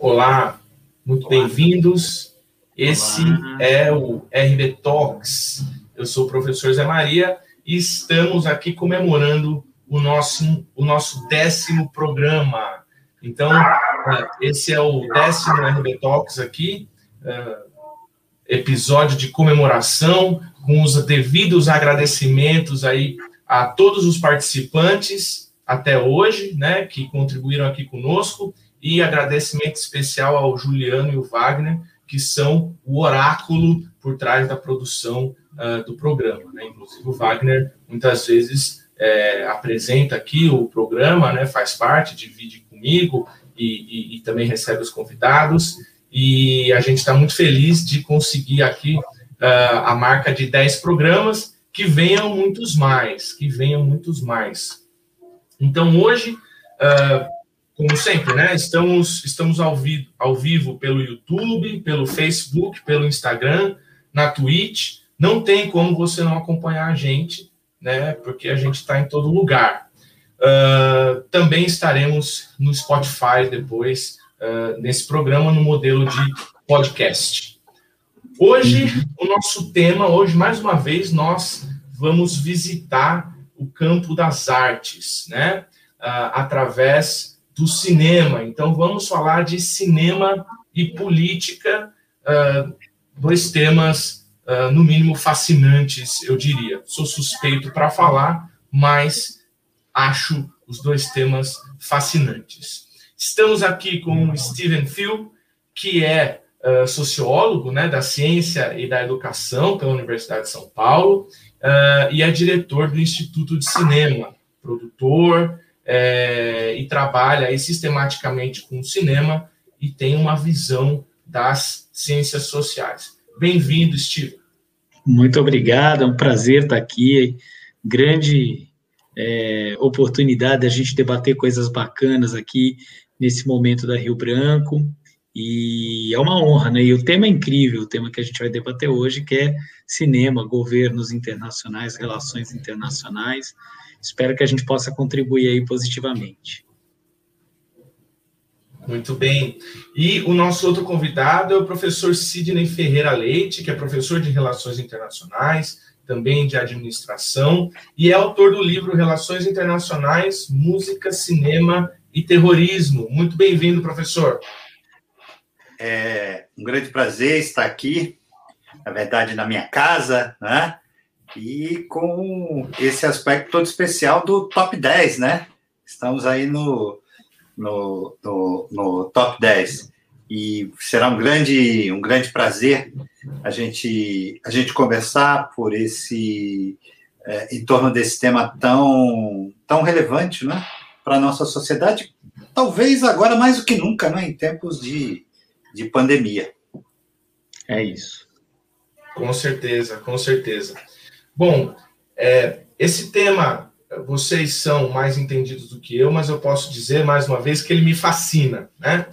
Olá, muito bem-vindos. Esse Olá. é o RB Talks. Eu sou o professor Zé Maria e estamos aqui comemorando o nosso, o nosso décimo programa. Então, ah, esse é o décimo RB Talks aqui, ah, episódio de comemoração, com os devidos agradecimentos aí a todos os participantes até hoje, né, que contribuíram aqui conosco, e agradecimento especial ao Juliano e o Wagner, que são o oráculo por trás da produção uh, do programa. Né? Inclusive, o Wagner muitas vezes é, apresenta aqui o programa, né? faz parte, divide comigo e, e, e também recebe os convidados. E a gente está muito feliz de conseguir aqui uh, a marca de 10 programas, que venham muitos mais, que venham muitos mais. Então, hoje, uh, como sempre, né? Estamos, estamos ao, vi ao vivo pelo YouTube, pelo Facebook, pelo Instagram, na Twitch. Não tem como você não acompanhar a gente, né? Porque a gente está em todo lugar. Uh, também estaremos no Spotify depois, uh, nesse programa, no modelo de podcast. Hoje, o nosso tema, hoje, mais uma vez, nós vamos visitar o campo das artes, né? Uh, através do cinema. Então, vamos falar de cinema e política, uh, dois temas, uh, no mínimo, fascinantes, eu diria. Sou suspeito para falar, mas acho os dois temas fascinantes. Estamos aqui com o Steven Phil, que é uh, sociólogo né, da ciência e da educação pela Universidade de São Paulo, e é diretor do Instituto de Cinema, produtor, é, e trabalha aí sistematicamente com o cinema e tem uma visão das ciências sociais. Bem-vindo, Steve. Muito obrigado, é um prazer estar aqui. Grande é, oportunidade a gente debater coisas bacanas aqui nesse momento da Rio Branco. E é uma honra, né? E o tema é incrível, o tema que a gente vai debater hoje, que é cinema, governos internacionais, relações internacionais espero que a gente possa contribuir aí positivamente. Muito bem. E o nosso outro convidado é o professor Sidney Ferreira Leite, que é professor de Relações Internacionais, também de Administração, e é autor do livro Relações Internacionais, Música, Cinema e Terrorismo. Muito bem-vindo, professor. É um grande prazer estar aqui, na verdade, na minha casa, né? E com esse aspecto todo especial do top 10, né? Estamos aí no, no, no, no top 10 e será um grande, um grande prazer a gente, a gente conversar por esse é, em torno desse tema tão, tão relevante, né, para a nossa sociedade, talvez agora mais do que nunca, né, em tempos de, de pandemia. É isso. Com certeza, com certeza. Bom, é, esse tema, vocês são mais entendidos do que eu, mas eu posso dizer mais uma vez que ele me fascina, né?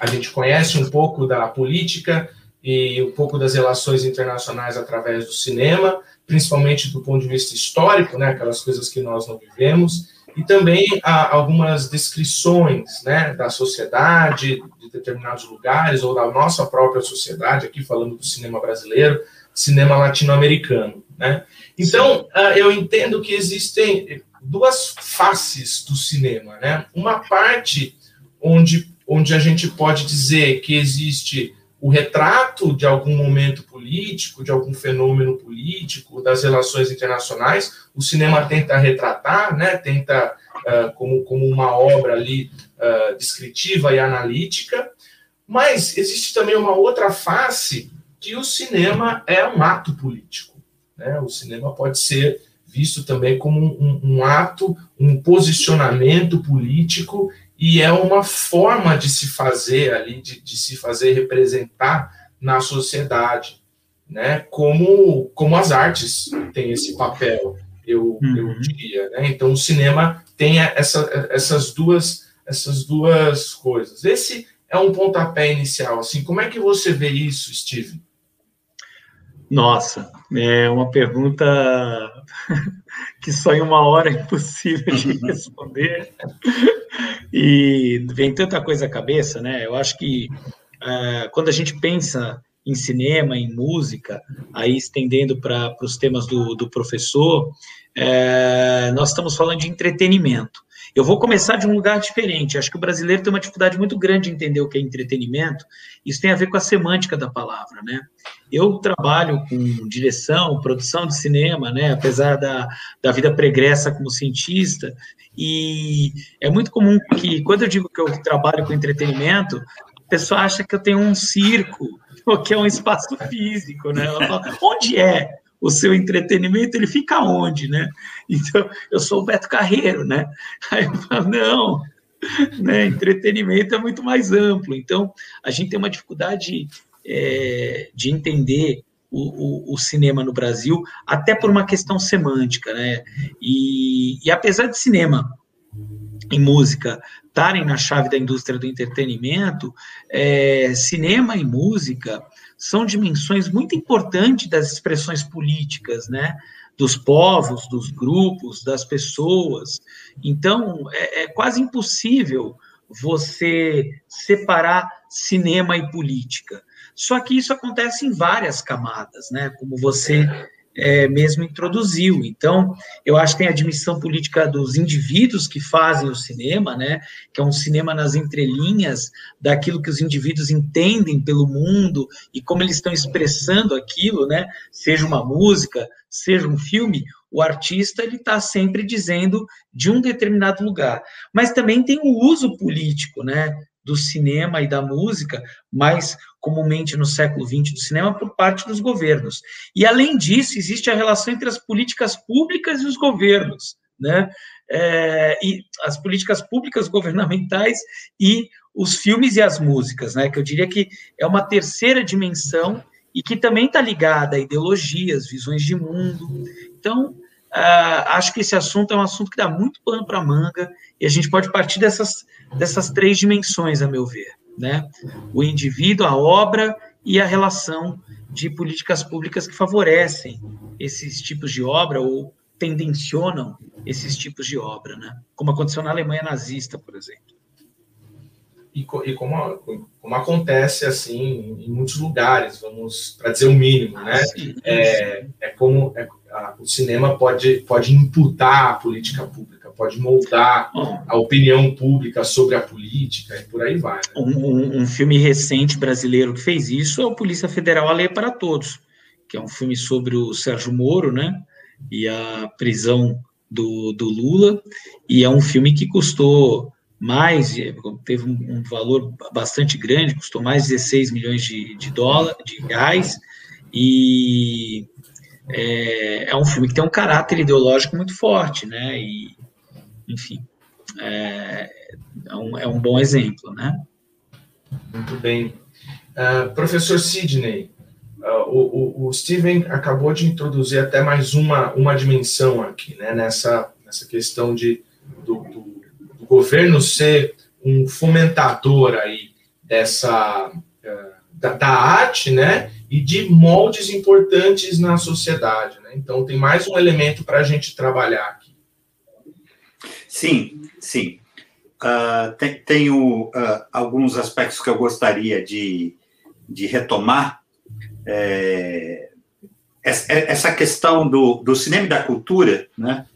A gente conhece um pouco da política e um pouco das relações internacionais através do cinema, principalmente do ponto de vista histórico, né? Aquelas coisas que nós não vivemos e também algumas descrições né, da sociedade, de determinados lugares, ou da nossa própria sociedade, aqui falando do cinema brasileiro, cinema latino-americano. Né? Então, uh, eu entendo que existem duas faces do cinema. Né? Uma parte onde, onde a gente pode dizer que existe o retrato de algum momento político, de algum fenômeno político, das relações internacionais. O cinema tenta retratar, né? tenta, uh, como, como uma obra ali uh, descritiva e analítica. Mas existe também uma outra face que o cinema é um ato político. Né? O cinema pode ser visto também como um, um, ato, um posicionamento político e é uma forma de se fazer ali, de, de se fazer representar na sociedade, né? Como, como as artes têm esse papel, eu, uhum. eu diria. Né? Então o cinema tem essa, essas duas essas duas coisas. Esse é um pontapé inicial. Assim, como é que você vê isso, Steve? Nossa, É uma pergunta que só em uma hora é impossível de responder. E vem tanta coisa à cabeça, né? Eu acho que uh, quando a gente pensa em cinema, em música, aí estendendo para os temas do, do professor, é, nós estamos falando de entretenimento. Eu vou começar de um lugar diferente. Acho que o brasileiro tem uma dificuldade muito grande de entender o que é entretenimento. Isso tem a ver com a semântica da palavra, né? Eu trabalho com direção, produção de cinema, né? Apesar da, da vida pregressa como cientista, e é muito comum que, quando eu digo que eu trabalho com entretenimento, a pessoa acha que eu tenho um circo, ou que é um espaço físico, né? Ela fala, onde é? o seu entretenimento, ele fica onde, né? Então, eu sou o Beto Carreiro, né? Aí eu falo, não, né? Entretenimento é muito mais amplo. Então, a gente tem uma dificuldade é, de entender o, o, o, cinema no Brasil, até por uma questão semântica, né? E, e apesar de cinema e música estarem na chave da indústria do entretenimento, é, cinema e música são dimensões muito importantes das expressões políticas, né? Dos povos, dos grupos, das pessoas. Então, é, é quase impossível você separar cinema e política. Só que isso acontece em várias camadas, né? Como você é, mesmo introduziu. Então, eu acho que tem a admissão política dos indivíduos que fazem o cinema, né? Que é um cinema nas entrelinhas daquilo que os indivíduos entendem pelo mundo e como eles estão expressando aquilo, né? Seja uma música, seja um filme, o artista ele está sempre dizendo de um determinado lugar. Mas também tem o uso político, né? Do cinema e da música, mais comumente no século XX do cinema, por parte dos governos. E, além disso, existe a relação entre as políticas públicas e os governos, né? É, e as políticas públicas governamentais e os filmes e as músicas, né? Que eu diria que é uma terceira dimensão e que também está ligada a ideologias, visões de mundo. Então, Uh, acho que esse assunto é um assunto que dá muito pano para manga e a gente pode partir dessas, dessas três dimensões, a meu ver, né? O indivíduo, a obra e a relação de políticas públicas que favorecem esses tipos de obra ou tendencionam esses tipos de obra, né? Como aconteceu na Alemanha nazista, por exemplo. E, e como, como acontece assim em muitos lugares, vamos para dizer o mínimo, né? É, é como é, a, o cinema pode, pode imputar a política pública, pode moldar a opinião pública sobre a política e por aí vai. Né? Um, um, filme recente brasileiro que fez isso é o Polícia Federal A Lei para Todos, que é um filme sobre o Sérgio Moro, né? E a prisão do, do Lula, e é um filme que custou mais, teve um, valor bastante grande, custou mais de 16 milhões de, de dólares, de reais, e é, é, um filme que tem um caráter ideológico muito forte, né? E, enfim, é, é, um, é um bom exemplo, né? Muito bem. Uh, professor Sidney, uh, o, o, Steven acabou de introduzir até mais uma, uma dimensão aqui, né? Nessa, nessa questão de, do, do, do governo ser um fomentador aí dessa... Uh, da, da arte, né? E de moldes importantes na sociedade. Né? Então, tem mais um elemento para a gente trabalhar aqui. Sim, sim. Uh, tem, tenho uh, alguns aspectos que eu gostaria de, de retomar. É, essa questão do, do cinema e da cultura, né,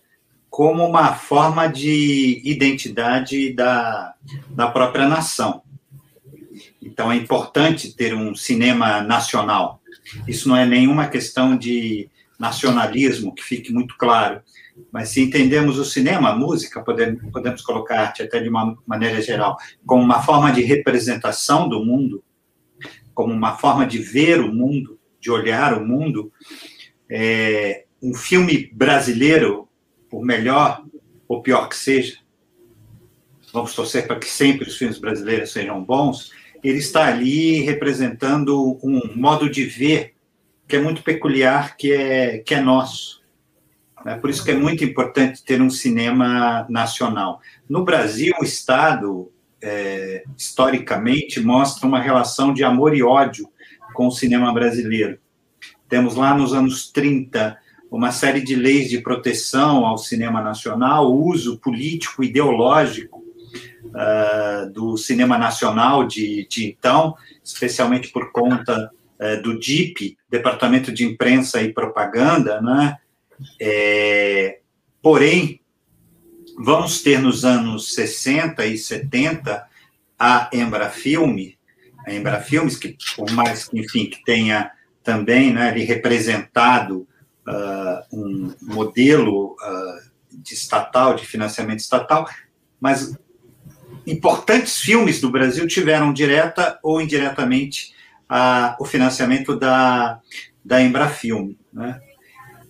como uma forma de identidade da, da própria nação. Então, é importante ter um cinema nacional. Isso não é nenhuma questão de nacionalismo, que fique muito claro. Mas se entendemos o cinema, a música, podemos, podemos colocar arte até de uma maneira geral, como uma forma de representação do mundo, como uma forma de ver o mundo, de olhar o mundo, é, um filme brasileiro, por melhor ou pior que seja, vamos torcer para que sempre os filmes brasileiros sejam bons, ele está ali representando um modo de ver que é muito peculiar, que é, que é nosso. É por isso que é muito importante ter um cinema nacional. No Brasil, o Estado, é, historicamente, mostra uma relação de amor e ódio com o cinema brasileiro. Temos lá nos anos 30 uma série de leis de proteção ao cinema nacional, uso político ideológico uh, do cinema nacional de, de, então, especialmente por conta uh, do DIP, Departamento de Imprensa e Propaganda, né? É, porém, vamos ter nos anos 60 e 70 a Embrafilme, a Embrafilmes, que por mais que, enfim, que tenha também né, representado uh, um modelo uh, de estatal, de financiamento estatal, mas importantes filmes do Brasil tiveram direta ou indiretamente uh, o financiamento da, da Embrafilme. Né?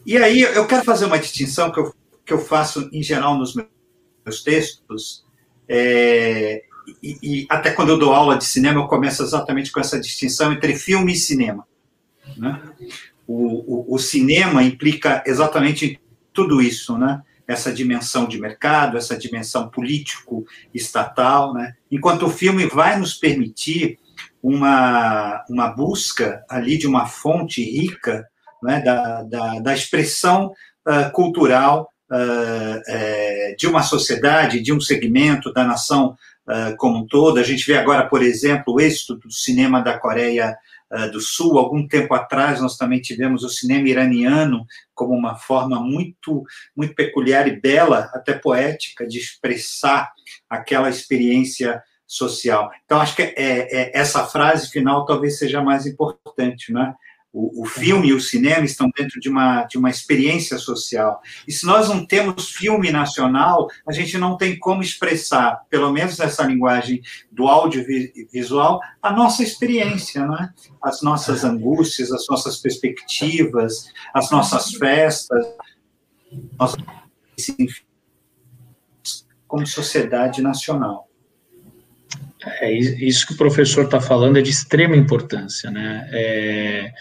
E aí eu quero fazer uma distinção que eu, que eu faço em geral nos meus textos, é, e, e, até quando eu dou aula de cinema, eu começo exatamente com essa distinção entre filme e cinema. Né? O, o, o, cinema implica exatamente tudo isso, né? Essa dimensão de mercado, essa dimensão político-estatal, né? enquanto o filme vai nos permitir uma, uma busca ali de uma fonte rica né? da, da, da expressão uh, cultural uh, de uma sociedade, de um segmento da nação uh, como um todo. A gente vê agora, por exemplo, o êxito do cinema da Coreia do Sul. Algum tempo atrás, nós também tivemos o cinema iraniano como uma forma muito, muito peculiar e bela, até poética, de expressar aquela experiência social. Então, acho que é, é, essa frase final talvez seja mais importante, né? O, o, filme e o cinema estão dentro de uma, de uma experiência social. E se nós não temos filme nacional, a gente não tem como expressar, pelo menos nessa linguagem do audiovisual, a nossa experiência, né? as nossas angústias, as nossas perspectivas, as nossas festas, nossa, como sociedade nacional. É, isso que o professor está falando é de extrema importância, né? É,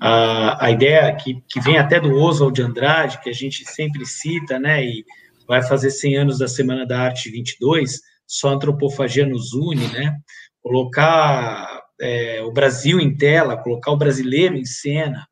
a, a ideia que, que vem até do Oswald de Andrade, que a gente sempre cita, né? E vai fazer 100 anos da Semana da Arte 22, só antropofagia nos une, né? Colocar é, o Brasil em tela, colocar o brasileiro em cena,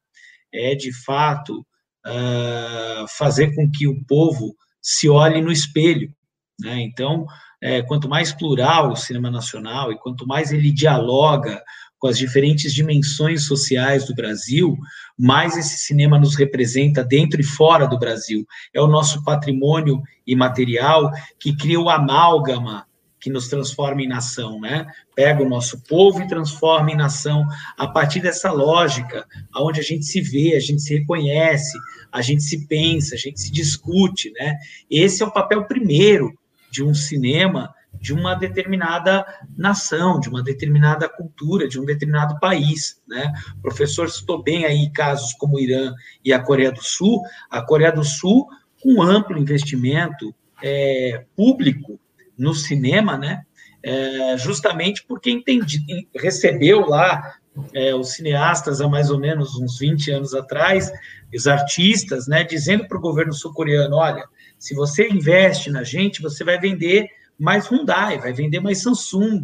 é de fato uh, fazer com que o povo se olhe no espelho, né? Então, é, quanto mais plural o cinema nacional e quanto mais ele dialoga com as diferentes dimensões sociais do Brasil, mais esse cinema nos representa dentro e fora do Brasil. É o nosso patrimônio imaterial que cria o amálgama que nos transforma em nação, né? Pega o nosso povo e transforma em nação a partir dessa lógica, onde a gente se vê, a gente se reconhece, a gente se pensa, a gente se discute, né? Esse é o papel primeiro de um cinema de uma determinada nação, de uma determinada cultura, de um determinado país, né? O professor citou bem aí casos como o Irã e a Coreia do Sul. A Coreia do Sul, com amplo investimento é, público no cinema, né? É, justamente porque entendi, recebeu lá é, os cineastas há mais ou menos uns 20 anos atrás, os artistas, né, dizendo para o governo sul-coreano: olha, se você investe na gente, você vai vender mais Hyundai, vai vender mais Samsung,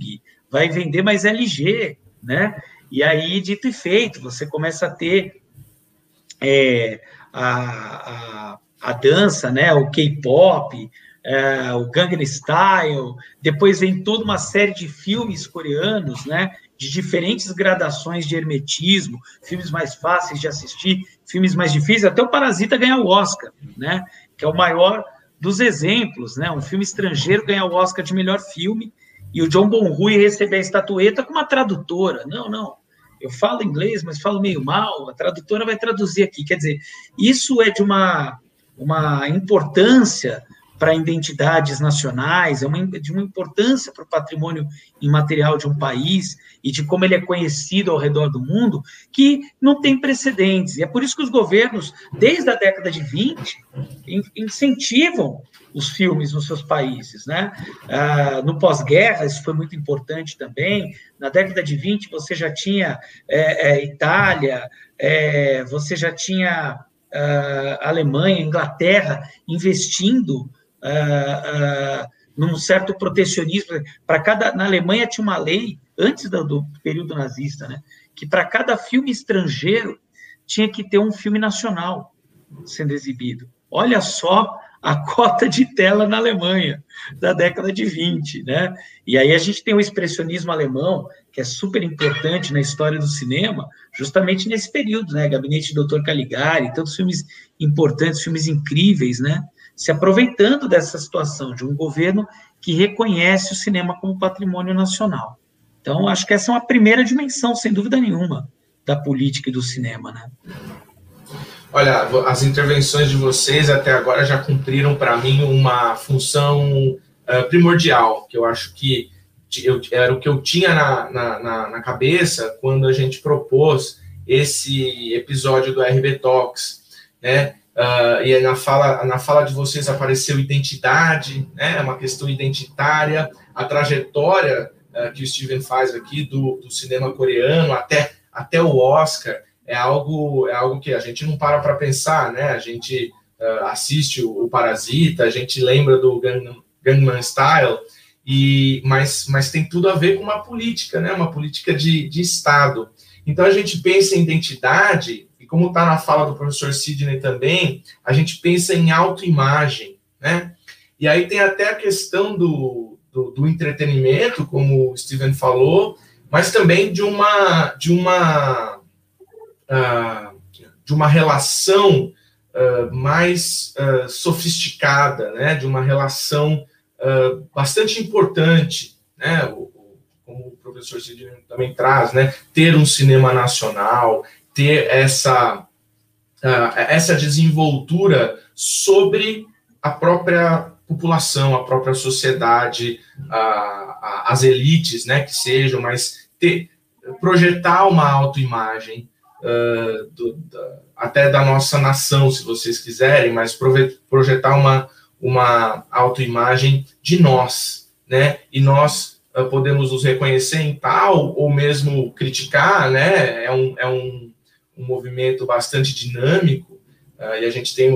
vai vender mais LG, né? E aí, dito e feito, você começa a ter é, a, a, a dança, né? O K-pop, é, o Gangnam Style, depois vem toda uma série de filmes coreanos, né? De diferentes gradações de hermetismo, filmes mais fáceis de assistir, filmes mais difíceis, até o Parasita ganhar o Oscar, né? Que é o maior dos exemplos, né? Um filme estrangeiro ganhar o Oscar de melhor filme e o John Bonrui receber a estatueta com uma tradutora. Não, não. Eu falo inglês, mas falo meio mal. A tradutora vai traduzir aqui. Quer dizer, isso é de uma, uma importância para identidades nacionais, é uma, de uma importância para o patrimônio imaterial de um país e de como ele é conhecido ao redor do mundo, que não tem precedentes. E é por isso que os governos, desde a década de 20, incentivam os filmes nos seus países. Né? Ah, no pós-guerra, isso foi muito importante também. Na década de 20, você já tinha é, é, Itália, é, você já tinha ah, Alemanha, Inglaterra investindo uh, uh, num certo protecionismo. Para cada, na Alemanha tinha uma lei antes do, do período nazista, né, que para cada filme estrangeiro tinha que ter um filme nacional sendo exibido. Olha só a cota de tela na Alemanha da década de 20, né? E aí a gente tem o expressionismo alemão, que é super importante na história do cinema, justamente nesse período, né? Gabinete do Dr. Caligari, tantos filmes importantes, filmes incríveis, né? Se aproveitando dessa situação de um governo que reconhece o cinema como patrimônio nacional. Então, acho que essa é uma primeira dimensão, sem dúvida nenhuma, da política e do cinema, né? Olha, as intervenções de vocês até agora já cumpriram para mim uma função uh, primordial, que eu acho que eu, era o que eu tinha na, na, na, cabeça quando a gente propôs esse episódio do RB Talks, né? Uh, e na fala, na fala de vocês apareceu identidade, né? Uma questão identitária, a trajetória uh, que o Steven faz aqui do, do cinema coreano até, até o Oscar é algo, é algo que a gente não para para pensar, né? A gente uh, assiste o, o, Parasita, a gente lembra do Gang, Gangnam Style, e, mas, mas tem tudo a ver com uma política, né? Uma política de, de Estado. Então a gente pensa em identidade, como está na fala do professor Sidney também, a gente pensa em autoimagem, né? E aí tem até a questão do, do, do entretenimento, como o Steven falou, mas também de uma, de uma uh, de uma relação uh, mais uh, sofisticada, né, de uma relação bastante importante, né, o, como o professor Sidney também traz, né, ter um cinema nacional, ter essa, essa desenvoltura sobre a própria população, a própria sociedade, as elites, né, que sejam, mas ter, projetar uma autoimagem, uh, até da nossa nação, se vocês quiserem, mas projetar uma, uma autoimagem de nós, né? E nós uh, podemos nos reconhecer em tal, ou mesmo criticar, né? É um, é um, um movimento bastante dinâmico, uh, e a gente tem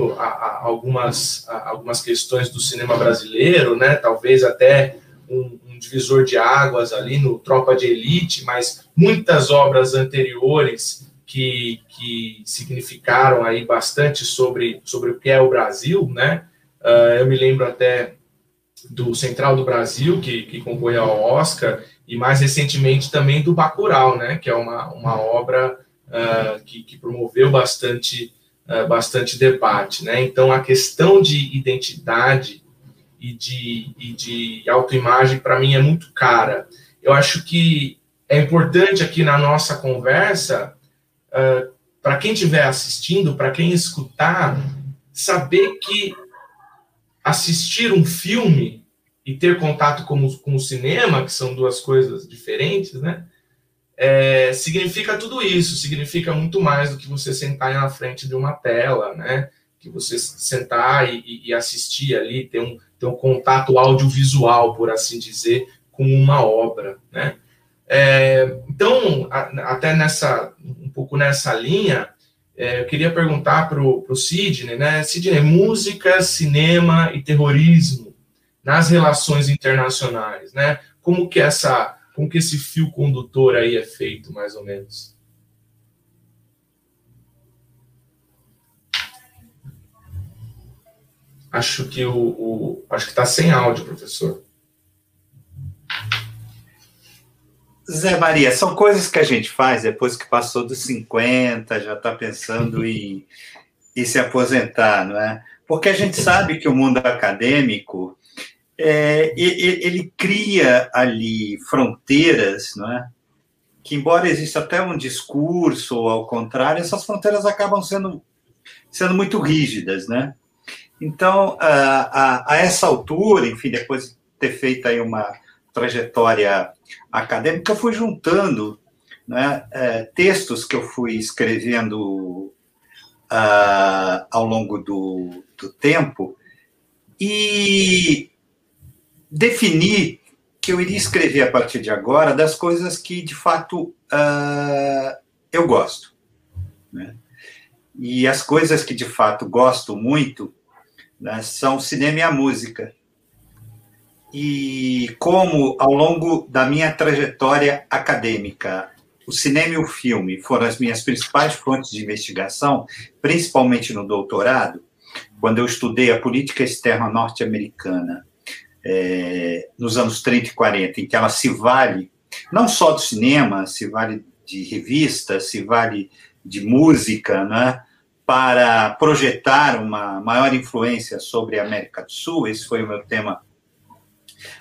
algumas, algumas questões do cinema brasileiro, né? Talvez até um, um divisor de águas ali no Tropa de Elite, mas muitas obras anteriores que, que significaram aí bastante sobre, sobre o que é o Brasil, né? Uh, eu me lembro até do Central do Brasil, que, que concorreu ao Oscar, e mais recentemente também do Bacurau, né? Que é uma, uma obra uh, que, que promoveu bastante, uh, bastante debate, né? Então, a questão de identidade e de, e de autoimagem, para mim, é muito cara. Eu acho que é importante aqui na nossa conversa uh, ah, para quem estiver assistindo, para quem escutar, saber que assistir um filme e ter contato com com o cinema, que são duas coisas diferentes, né? É, significa tudo isso, significa muito mais do que você sentar na frente de uma tela, né? Que você sentar e, e assistir ali, ter um, ter um contato audiovisual, por assim dizer, com uma obra, né? É, então, a, até nessa, um pouco nessa linha, é, eu queria perguntar para o Sidney, né? Sidney, música, cinema e terrorismo nas relações internacionais, né? Como que essa, como que esse fio condutor aí é feito, mais ou menos? Acho que o, o acho que está sem áudio, professor. Zé Maria, são coisas que a gente faz depois que passou dos 50, já está pensando em, em, se aposentar, não é? Porque a gente sabe que o mundo acadêmico é, ele, cria ali fronteiras, não é? Que embora exista até um discurso ao contrário, essas fronteiras acabam sendo sendo muito rígidas, né? Então, a, a, a essa altura, enfim, depois de ter feito aí uma trajetória acadêmica, eu fui juntando né, é, textos que eu fui escrevendo uh, ao longo do, do tempo e defini que eu iria escrever a partir de agora das coisas que de fato uh, eu gosto. Né? E as coisas que de fato gosto muito né, são o cinema e a música e como, ao longo da minha trajetória acadêmica, o cinema e o filme foram as minhas principais fontes de investigação, principalmente no doutorado, quando eu estudei a política externa norte-americana é, nos anos 30 e 40, em que ela se vale não só do cinema, se vale de revista, se vale de música, né, para projetar uma maior influência sobre a América do Sul. Esse foi o meu tema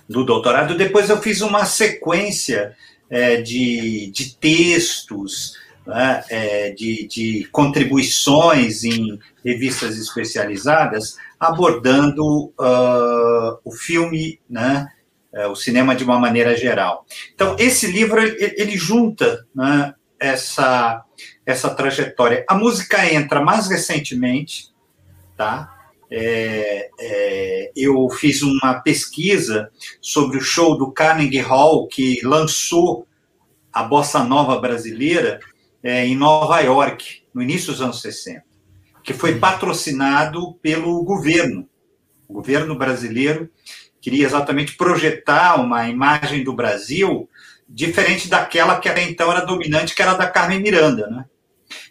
do doutorado. Depois eu fiz uma sequência é, de, de textos, né, é, de, de contribuições em revistas especializadas, abordando uh, o filme, né, é, o cinema de uma maneira geral. Então, esse livro, ele, ele junta né, essa, essa trajetória. A música entra mais recentemente, tá? É, é, eu fiz uma pesquisa sobre o show do Carnegie Hall, que lançou a bossa nova brasileira é, em Nova York, no início dos anos 60, que foi patrocinado pelo governo. O governo brasileiro queria exatamente projetar uma imagem do Brasil diferente daquela que até então era dominante, que era da Carmen Miranda, né?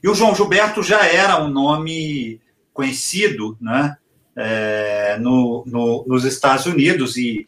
E o João Gilberto já era um nome conhecido, né? É, no, no, nos Estados Unidos e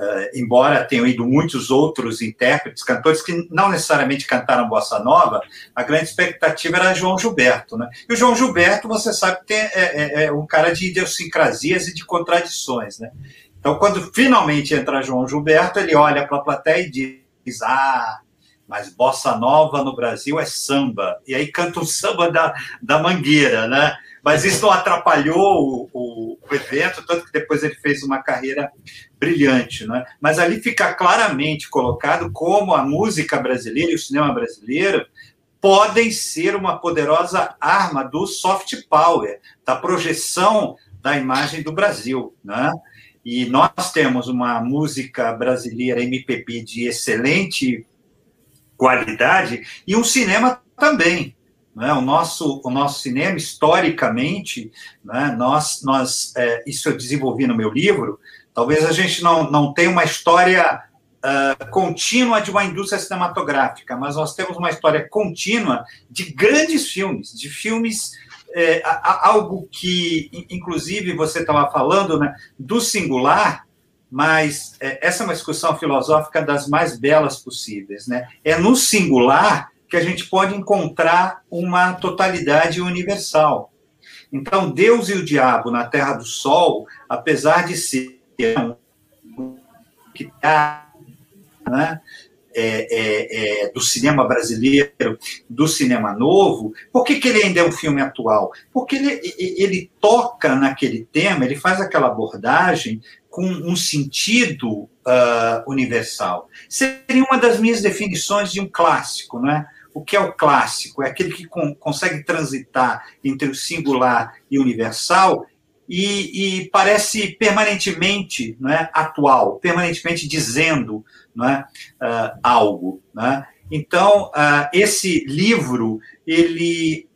Uh, embora tenham ido muitos outros intérpretes, cantores que não necessariamente cantaram bossa nova, a grande expectativa era João Gilberto, né? E o João Gilberto, você sabe, tem, é, é, é um cara de idiosincrasias e de contradições, né? Então, quando finalmente entra João Gilberto, ele olha para a plateia e diz: Ah, mas bossa nova no Brasil é samba. E aí canta o samba da, da mangueira, né? Mas isso não atrapalhou o, o, o, evento, tanto que depois ele fez uma carreira brilhante. Né? Mas ali fica claramente colocado como a música brasileira e o cinema brasileiro podem ser uma poderosa arma do soft power, da projeção da imagem do Brasil. Né? E nós temos uma música brasileira MPB de excelente qualidade e um cinema também. Né? O, nosso, o nosso cinema, historicamente, né? nós, nós é, isso eu desenvolvi no meu livro, talvez a gente não, não tenha uma história uh, contínua de uma indústria cinematográfica, mas nós temos uma história contínua de grandes filmes, de filmes é, algo que, inclusive, você estava falando né, do singular, mas é, essa é uma discussão filosófica das mais belas possíveis. Né? É no singular que a gente pode encontrar uma totalidade universal. Então, Deus e o diabo na Terra do Sol, apesar de ser que né, é, é, é, do cinema brasileiro, do cinema novo, por que, que ele ainda é um filme atual? Porque ele, ele toca naquele tema, ele faz aquela abordagem com um sentido uh, universal. Seria uma das minhas definições de um clássico, não é? O que é o clássico? É aquele que con consegue transitar entre o singular e o universal e, e parece permanentemente não é, atual, permanentemente dizendo não é, uh, algo. Não é? Então, uh, esse livro, ele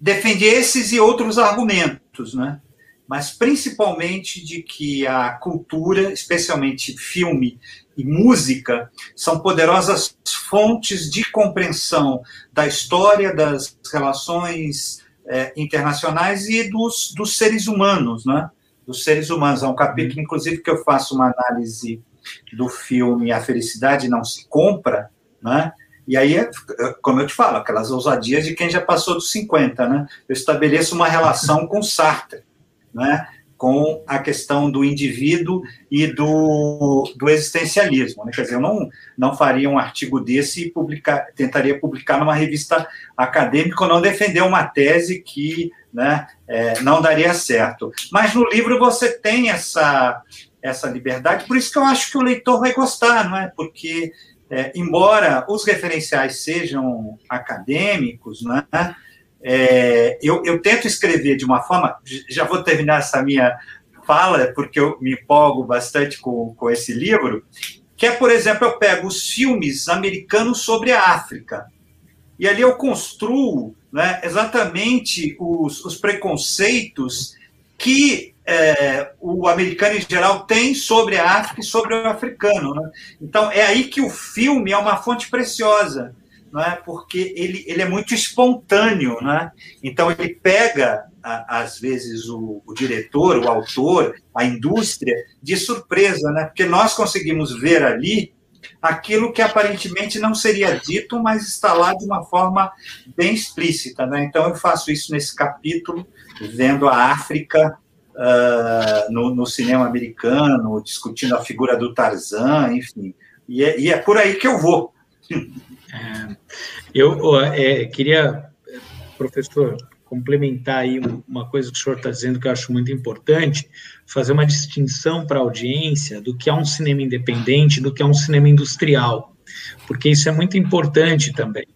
defende esses e outros argumentos, né? mas principalmente de que a cultura, especialmente filme e música, são poderosas fontes de compreensão da história, das relações é, internacionais e dos, dos seres humanos, né? Dos seres humanos. É um capítulo, inclusive, que eu faço uma análise do filme A Felicidade Não Se Compra, né? E aí, é, como eu te falo, aquelas ousadias de quem já passou dos 50, né? Eu estabeleço uma relação com Sartre, né? Com a questão do indivíduo e do, do existencialismo. Né? Quer dizer, eu não, não faria um artigo desse e publicar, tentaria publicar numa revista acadêmica ou não defender uma tese que né, é, não daria certo. Mas no livro você tem essa, essa liberdade, por isso que eu acho que o leitor vai gostar, não é? Porque, é, embora os referenciais sejam acadêmicos, né, é, eu, eu tento escrever de uma forma, já vou terminar essa minha fala, porque eu me empolgo bastante com, com esse livro, que é, por exemplo, eu pego os filmes americanos sobre a África, e ali eu construo né, exatamente os, os preconceitos que é, o americano em geral tem sobre a África e sobre o africano. Né? Então, é aí que o filme é uma fonte preciosa não é? porque ele, ele é muito espontâneo. Não é? Então, ele pega, às vezes, o, o diretor, o autor, a indústria, de surpresa, né? porque nós conseguimos ver ali aquilo que aparentemente não seria dito, mas está lá de uma forma bem explícita. Né? Então, eu faço isso nesse capítulo, vendo a África uh, no, no, cinema americano, discutindo a figura do Tarzan, enfim. E é, e é por aí que eu vou. É, eu é, queria, professor, complementar aí uma coisa que o senhor está dizendo que eu acho muito importante, fazer uma distinção para a audiência do que é um cinema independente do que é um cinema industrial, porque isso é muito importante também,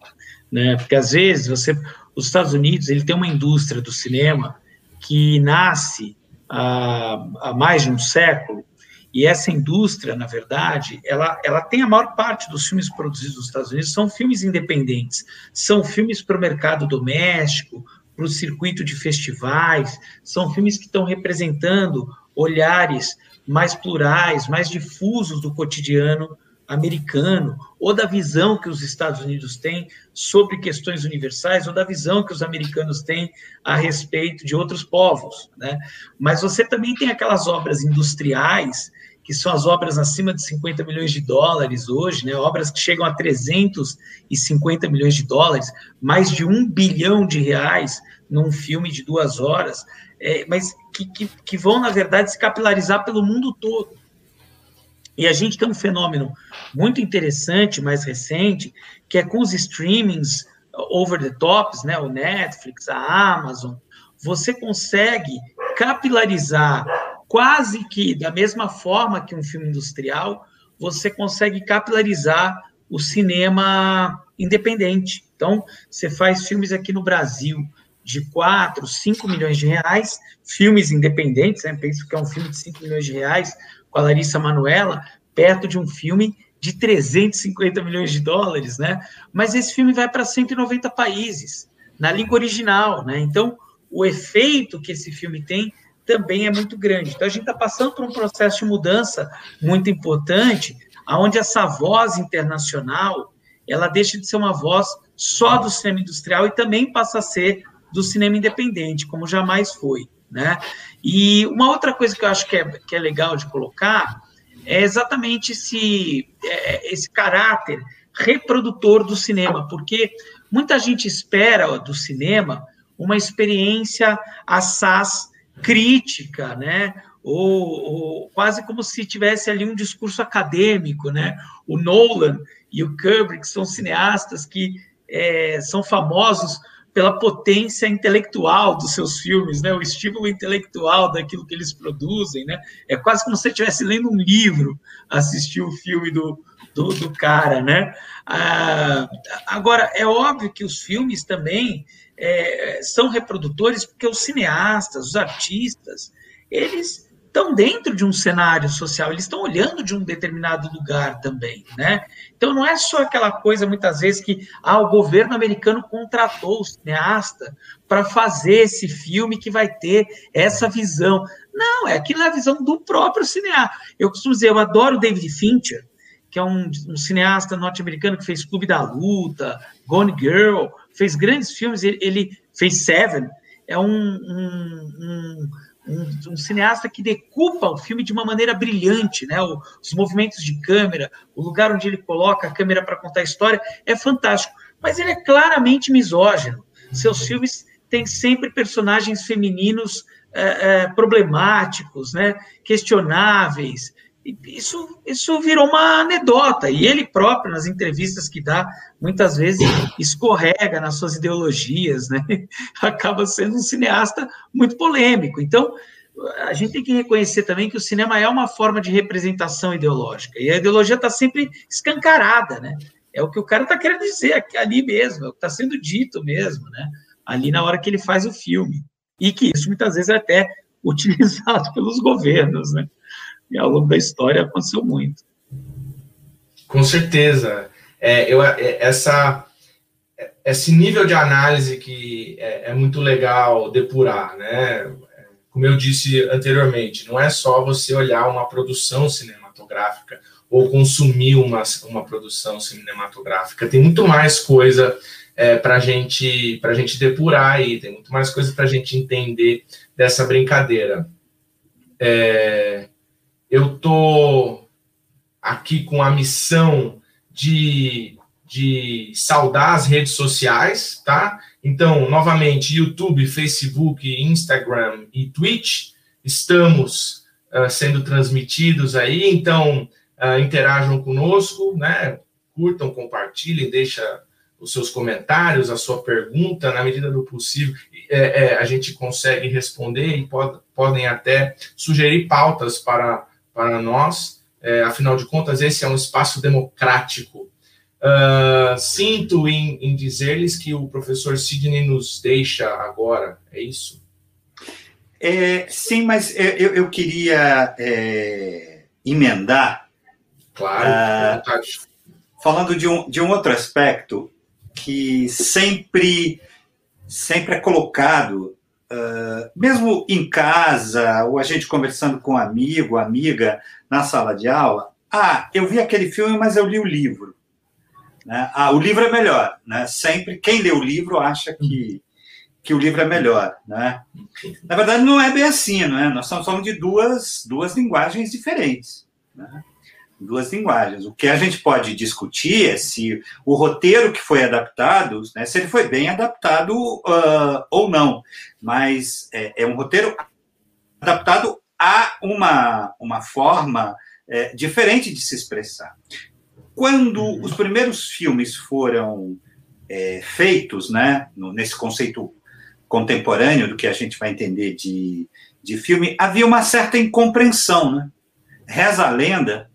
né? Porque às vezes você, os Estados Unidos, ele tem uma indústria do cinema que nasce há, há mais de um século e essa indústria, na verdade, ela, ela tem a maior parte dos filmes produzidos nos Estados Unidos são filmes independentes, são filmes para o mercado doméstico, para o circuito de festivais, são filmes que estão representando olhares mais plurais, mais difusos do cotidiano americano, ou da visão que os Estados Unidos têm sobre questões universais, ou da visão que os americanos têm a respeito de outros povos. Né? Mas você também tem aquelas obras industriais que são as obras acima de 50 milhões de dólares hoje, né? obras que chegam a 350 milhões de dólares, mais de um bilhão de reais num filme de duas horas, é, mas que, que, que vão, na verdade, se capilarizar pelo mundo todo. E a gente tem um fenômeno muito interessante, mais recente, que é com os streamings over the tops, né, o Netflix, a Amazon, você consegue capilarizar quase que da mesma forma que um filme industrial, você consegue capilarizar o cinema independente. Então, você faz filmes aqui no Brasil de 4, 5 milhões de reais, filmes independentes, né? penso que é um filme de 5 milhões de reais com a Larissa Manuela, perto de um filme de 350 milhões de dólares, né? Mas esse filme vai para 190 países, na língua original, né? Então, o efeito que esse filme tem também é muito grande. Então, a gente está passando por um processo de mudança muito importante, onde essa voz internacional ela deixa de ser uma voz só do cinema industrial e também passa a ser do cinema independente, como jamais foi. Né? E uma outra coisa que eu acho que é, que é legal de colocar é exatamente esse, é, esse caráter reprodutor do cinema, porque muita gente espera do cinema uma experiência assaz crítica, né? Ou, ou, quase como se tivesse ali um discurso acadêmico, né? O Nolan e o Kubrick são cineastas que é, são famosos pela potência intelectual dos seus filmes, né? O estímulo intelectual daquilo que eles produzem, né? É quase como se você estivesse lendo um livro, assistir o filme do, do, do cara, né? Ah, agora, é óbvio que os filmes também é, são reprodutores porque os cineastas, os artistas, eles estão dentro de um cenário social, eles estão olhando de um determinado lugar também, né? Então não é só aquela coisa muitas vezes que ah, o governo americano contratou o cineasta para fazer esse filme que vai ter essa visão. Não, é aquilo é a visão do próprio cineasta. Eu costumo dizer, eu adoro David Fincher, que é um, um cineasta norte-americano que fez Clube da Luta, Gone Girl, fez grandes filmes, ele, ele fez Seven, é um, um, um, um, cineasta que decupa o filme de uma maneira brilhante, né? O, os movimentos de câmera, o lugar onde ele coloca a câmera para contar a história é fantástico. Mas ele é claramente misógino. Seus filmes têm sempre personagens femininos é, é, problemáticos, né? questionáveis, isso, isso virou uma anedota, e ele próprio, nas entrevistas que dá, muitas vezes escorrega nas suas ideologias, né? acaba sendo um cineasta muito polêmico. Então, a gente tem que reconhecer também que o cinema é uma forma de representação ideológica, e a ideologia está sempre escancarada, né? É o que o cara está querendo dizer ali mesmo, é o que está sendo dito mesmo, né? Ali na hora que ele faz o filme. E que isso muitas vezes é até utilizado pelos governos, né? E ao longo da história aconteceu muito. Com certeza. É, eu, é, essa, esse nível de análise que é, é, muito legal depurar, né? Como eu disse anteriormente, não é só você olhar uma produção cinematográfica ou consumir uma, uma produção cinematográfica. Tem muito mais coisa é, para gente, a gente depurar aí, tem muito mais coisa para a gente entender dessa brincadeira. É, eu estou aqui com a missão de, de saudar as redes sociais, tá? Então, novamente, YouTube, Facebook, Instagram e Twitch estamos uh, sendo transmitidos aí, então uh, interajam conosco, né? Curtam, compartilhem, deixa os seus comentários, a sua pergunta, na medida do possível, é, é, a gente consegue responder e pode, podem até sugerir pautas para, para nós. É, afinal de contas, esse é um espaço democrático. Uh, sinto em, em dizer-lhes que o professor Sidney nos deixa agora, é isso? É, sim, mas eu, eu queria é, emendar. Claro, uh, falando de um, de um outro aspecto que sempre, sempre é colocado, uh, mesmo em casa, ou a gente conversando com um amigo, amiga, na sala de aula. Ah, eu vi aquele filme, mas eu li o livro. Né? Ah, o livro é melhor. Né? Sempre, quem lê o livro acha que que o livro é melhor, né? Na verdade, não é bem assim, né? Nós estamos falando de duas, duas linguagens diferentes, né? Duas linguagens. O que a gente pode discutir é se o roteiro que foi adaptado, né, se ele foi bem adaptado uh, ou não. Mas é, é, um roteiro adaptado a uma, uma forma é, diferente de se expressar. Quando os primeiros filmes foram é, feitos, né, no, nesse conceito contemporâneo do que a gente vai entender de, de filme, havia uma certa incompreensão. Né? Reza a lenda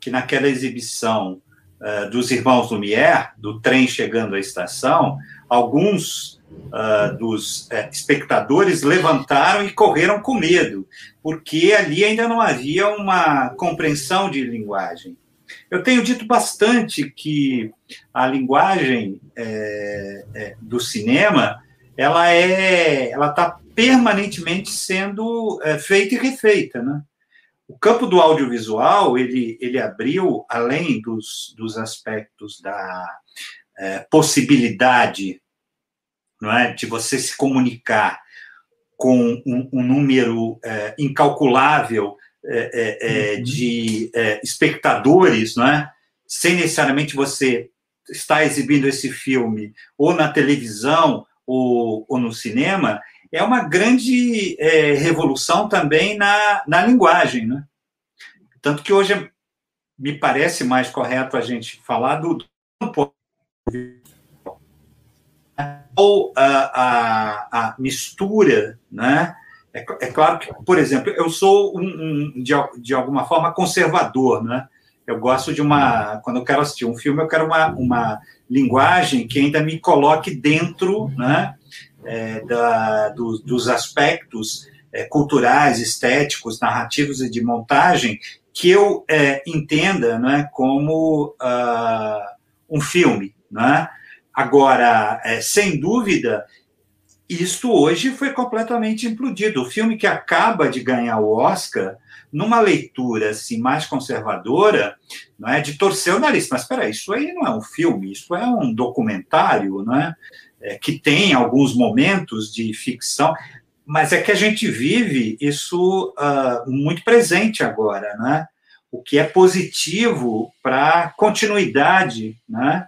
que naquela exibição uh, dos irmãos Lumière, do trem chegando à estação, alguns uh, dos uh, espectadores levantaram e correram com medo, porque ali ainda não havia uma compreensão de linguagem. Eu tenho dito bastante que a linguagem é, é, do cinema ela é, ela está permanentemente sendo é, feita e refeita, né? O campo do audiovisual ele, ele abriu além dos, dos aspectos da é, possibilidade, não é, de você se comunicar com um, um número é, incalculável é, é, uhum. de espectadores, não é? Sem necessariamente você estar exibindo esse filme ou na televisão ou, ou no cinema, é uma grande é, revolução também na, na linguagem. Né? Tanto que hoje me parece mais correto a gente falar do ou a, a, a, mistura, né? É, é, claro que, por exemplo, eu sou um, um, de, de alguma forma conservador, né? Eu gosto de uma. Quando eu quero assistir um filme, eu quero uma, uma linguagem que ainda me coloque dentro né, é, da, do, dos aspectos é, culturais, estéticos, narrativos e de montagem que eu é, entenda né, como uh, um filme. Né? Agora, é, sem dúvida, isto hoje foi completamente implodido. O filme que acaba de ganhar o Oscar numa leitura assim, mais conservadora, não é de torcer o nariz. Mas espera, isso aí não é um filme, isso é um documentário, não é? É? que tem alguns momentos de ficção, mas é que a gente vive isso uh, muito presente agora, né? O que é positivo para a continuidade, né?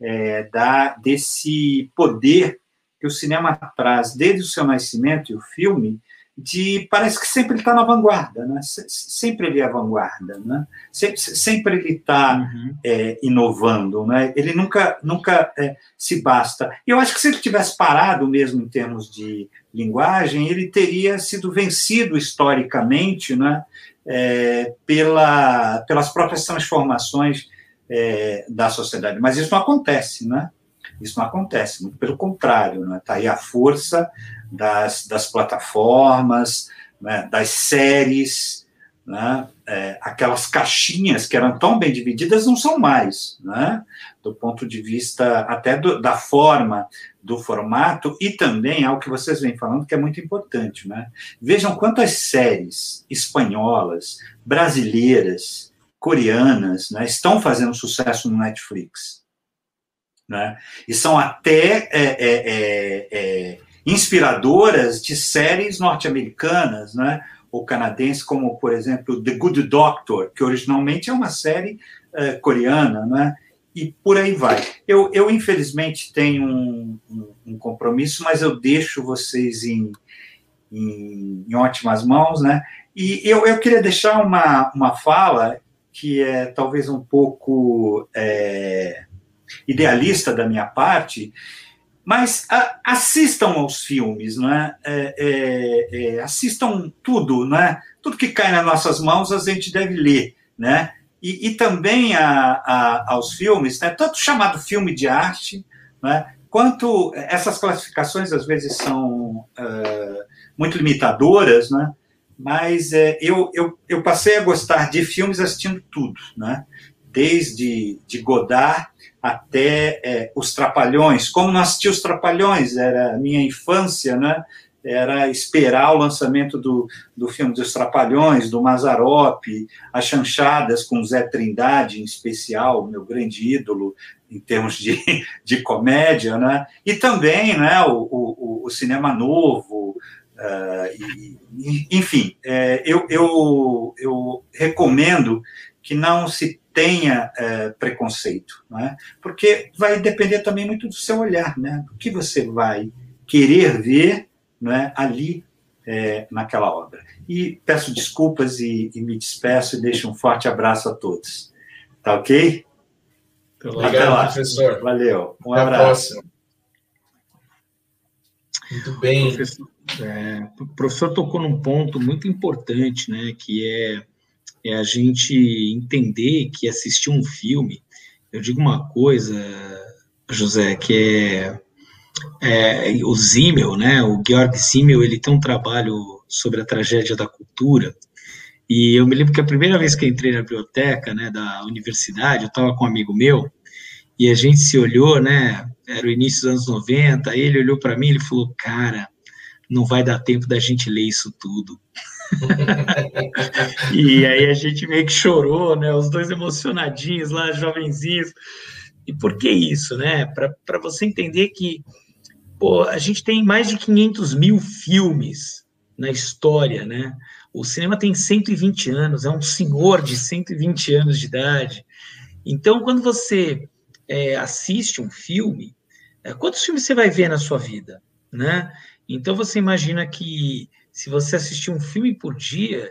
É, da, desse poder que o cinema traz desde o seu nascimento e o filme, de parece que sempre ele está na vanguarda, né? Sempre ele é vanguarda, né? Sempre, sempre ele está uhum. é, inovando, né? Ele nunca, nunca é, se basta. Eu acho que se ele tivesse parado mesmo em termos de linguagem, ele teria sido vencido historicamente, né? É, pela, pelas próprias transformações é, da sociedade. Mas isso não acontece, né? Isso não acontece, muito pelo contrário, né? Está aí a força das, das plataformas, né? das séries, né? É, aquelas caixinhas que eram tão bem divididas não são mais, né? do ponto de vista até do, da forma do formato e também algo que vocês vêm falando que é muito importante. Né? Vejam quantas séries espanholas, brasileiras, coreanas né, estão fazendo sucesso no Netflix. Né? E são até é, é, é, é inspiradoras de séries norte-americanas né, ou canadenses, como, por exemplo, The Good Doctor, que originalmente é uma série é, coreana, né? e por aí vai. Eu, eu infelizmente, tenho um, um, um compromisso, mas eu deixo vocês em, em, em, ótimas mãos, né? E eu, eu queria deixar uma, uma fala que é talvez um pouco é, idealista da minha parte, mas a, assistam aos filmes, não é? é, é, é assistam tudo, não é? Tudo que cai nas nossas mãos a gente deve ler, né? e, e também a, a, aos filmes, né, tanto chamado filme de arte, né, quanto essas classificações às vezes são uh, muito limitadoras, né, mas é, eu, eu, eu passei a gostar de filmes assistindo tudo, né, desde de Godard até é, Os Trapalhões. Como não assisti Os Trapalhões, era a minha infância, né, era esperar o lançamento do, do filme dos Trapalhões, do Mazarop, as chanchadas com Zé Trindade, em especial, meu grande ídolo em termos de, de comédia, né? e também né, o, o, o cinema novo, uh, e, enfim, é, eu, eu, eu recomendo que não se tenha é, preconceito, né? porque vai depender também muito do seu olhar, né? o que você vai querer ver não é, ali é, naquela obra. E peço desculpas e, e, me despeço e deixo um forte abraço a todos. Tá ok? Obrigado, professor. Valeu. Um Até abraço. Muito bem. O professor, é, o professor tocou num ponto muito importante, né, que é, é a gente entender que assistir um filme, eu digo uma coisa, José, que é é, o Zimmel, né, o Georg Zimmel, ele tem um trabalho sobre a tragédia da cultura, e eu me lembro que a primeira vez que entrei na biblioteca, né, da universidade, eu estava com um amigo meu, e a gente se olhou, né, era o início dos anos 90, ele olhou para mim e falou, cara, não vai dar tempo da gente ler isso tudo. e aí a gente meio que chorou, né, os dois emocionadinhos lá, jovenzinhos, e por que isso, né, para você entender que Pô, a gente tem mais de 500 mil filmes na história, né? O cinema tem 120 anos, é um senhor de 120 anos de idade. Então, quando você é, assiste um filme, é, quantos filmes você vai ver na sua vida, né? Então, você imagina que se você assistir um filme por dia,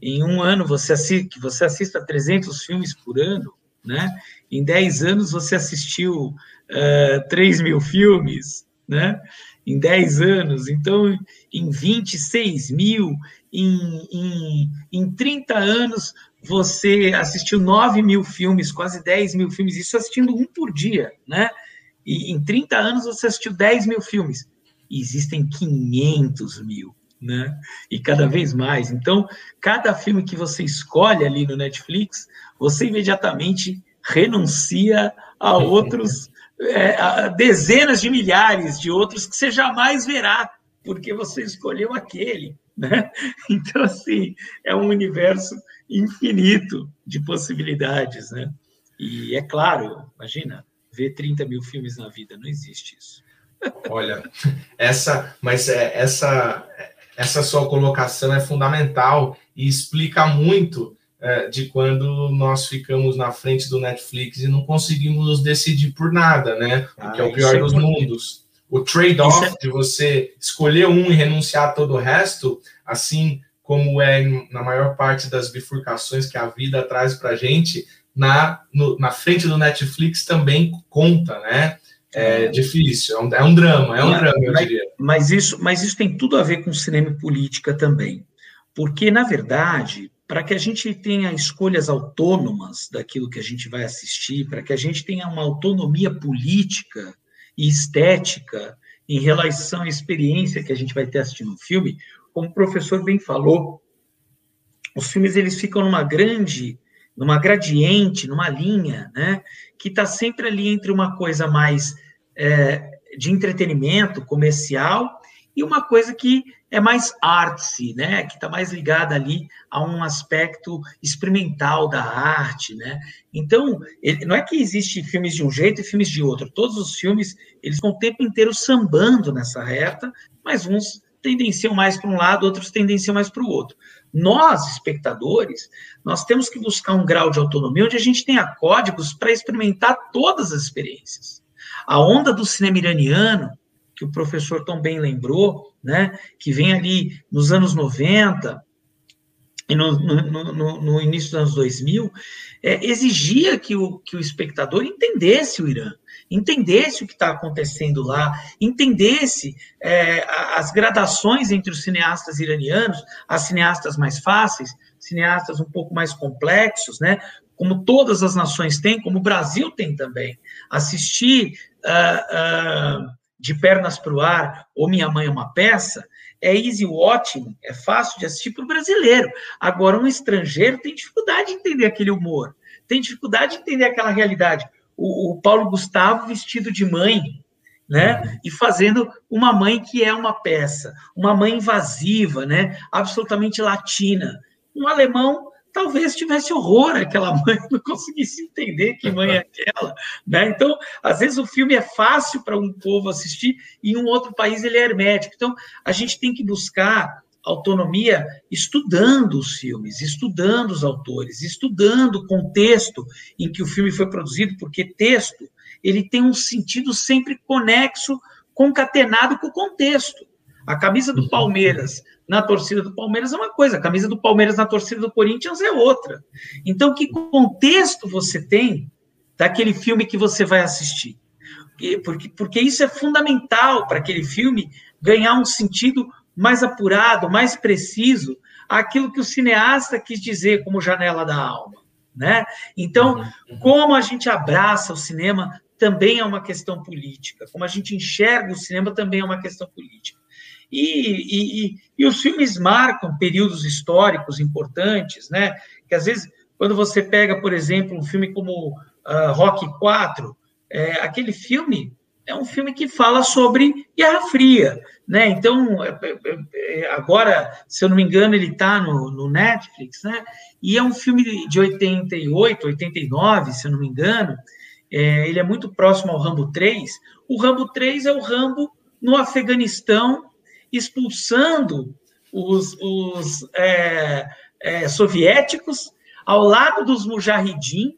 em um ano você assiste, que você assista 300 filmes por ano, né? Em 10 anos você assistiu uh, 3 mil filmes, né? Em 10 anos, então em 26 mil, em, em, em 30 anos, você assistiu 9 mil filmes, quase 10 mil filmes, isso assistindo um por dia, né? E em 30 anos você assistiu 10 mil filmes. E existem 500 mil, né? E cada vez mais. Então, cada filme que você escolhe ali no Netflix, você imediatamente renuncia a outros é, dezenas de milhares de outros que você jamais verá, porque você escolheu aquele. Né? Então, assim, é um universo infinito de possibilidades. Né? E é claro, imagina, ver 30 mil filmes na vida, não existe isso. Olha, essa, mas é, essa, essa sua colocação é fundamental e explica muito é, de quando nós ficamos na frente do Netflix e não conseguimos nos decidir por nada, né? O que é o ah, pior é dos mundos. O trade-off é... de você escolher um e renunciar a todo o resto, assim como é na maior parte das bifurcações que a vida traz para a gente, na, no, na frente do Netflix também conta, né? É difícil, é um, é um drama, é um mas, drama, eu diria. Mas isso, mas isso tem tudo a ver com cinema e política também. Porque, na verdade, para que a gente tenha escolhas autônomas daquilo que a gente vai assistir, para que a gente tenha uma autonomia política e estética em relação à experiência que a gente vai ter assistindo um filme, como o professor bem falou, os filmes eles ficam numa grande, numa gradiente, numa linha, né, que está sempre ali entre uma coisa mais é, de entretenimento comercial e uma coisa que é mais artsy, né? Que está mais ligada ali a um aspecto experimental da arte, né? Então, ele, não é que existe filmes de um jeito e filmes de outro. Todos os filmes, eles estão o tempo inteiro sambando nessa reta, mas uns tendenciam mais para um lado, outros tendenciam mais para o outro. Nós, espectadores, nós temos que buscar um grau de autonomia onde a gente tenha códigos para experimentar todas as experiências. A onda do cinema iraniano, que o professor tão bem lembrou, né, que vem ali nos anos 90 e no, no, no, no início dos anos 2000, é, exigia que o, que o espectador entendesse o Irã, entendesse o que está acontecendo lá, entendesse é, as gradações entre os cineastas iranianos, as cineastas mais fáceis, cineastas um pouco mais complexos, né? Como todas as nações têm, como o Brasil tem também. Assistir uh, uh, de pernas para o ar ou Minha Mãe é uma Peça é easy watching, é fácil de assistir para o brasileiro. Agora, um estrangeiro tem dificuldade de entender aquele humor, tem dificuldade de entender aquela realidade. O, o Paulo Gustavo vestido de mãe, né? E fazendo uma mãe que é uma peça, uma mãe invasiva, né? Absolutamente latina. Um alemão talvez tivesse horror aquela mãe, não conseguisse entender que mãe é aquela, né? Então, às vezes o filme é fácil para um povo assistir e em um outro país ele é hermético. Então, a gente tem que buscar autonomia estudando os filmes, estudando os autores, estudando o contexto em que o filme foi produzido, porque texto ele tem um sentido sempre conexo, concatenado com o contexto. A camisa do uhum. Palmeiras na torcida do Palmeiras é uma coisa, a camisa do Palmeiras na torcida do Corinthians é outra. Então, que contexto você tem daquele filme que você vai assistir? Porque, porque isso é fundamental para aquele filme ganhar um sentido mais apurado, mais preciso, aquilo que o cineasta quis dizer como janela da alma. Né? Então, uhum. como a gente abraça o cinema também é uma questão política, como a gente enxerga o cinema também é uma questão política. E, e, e, os filmes marcam períodos históricos importantes, né? Que às vezes, quando você pega, por exemplo, um filme como uh, Rock 4, é, aquele filme é um filme que fala sobre Guerra Fria, né? Então, é, é, é agora, se eu não me engano, ele está no, no, Netflix, né? E é um filme de 88, 89, se eu não me engano. É, ele é muito próximo ao Rambo 3. O Rambo 3 é o Rambo no Afeganistão expulsando os, os é, é, soviéticos ao lado dos mujahidin,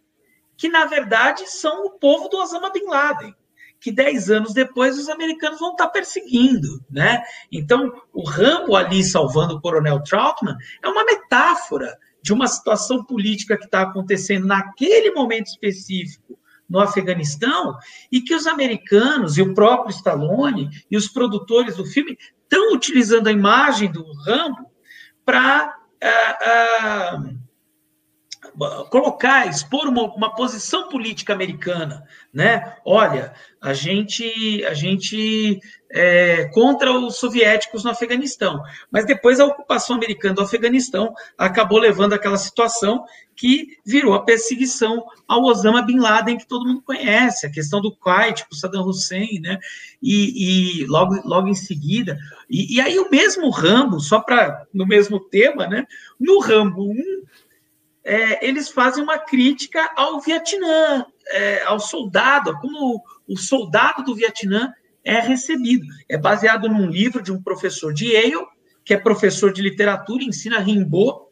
que na verdade são o povo do Osama Bin Laden, que dez anos depois os americanos vão estar perseguindo, né? Então, o Rambo ali salvando o Coronel Troutman é uma metáfora de uma situação política que está acontecendo naquele momento específico no Afeganistão e que os americanos e o próprio Stallone e os produtores do filme estão utilizando a imagem do Rambo para uh, uh, colocar, expor uma, uma, posição política americana, né? Olha, a gente, a gente é, contra os soviéticos no Afeganistão, mas depois a ocupação americana do Afeganistão acabou levando àquela situação que virou a perseguição ao Osama Bin Laden, que todo mundo conhece, a questão do Kuwait, com Saddam Hussein, né? E, e logo, logo em seguida. E, e aí o mesmo Rambo, só para no mesmo tema, né? No Rambo 1, é, eles fazem uma crítica ao Vietnã, é, ao soldado, como o soldado do Vietnã é recebido. É baseado num livro de um professor de Yale, que é professor de literatura, ensina Rimbaud,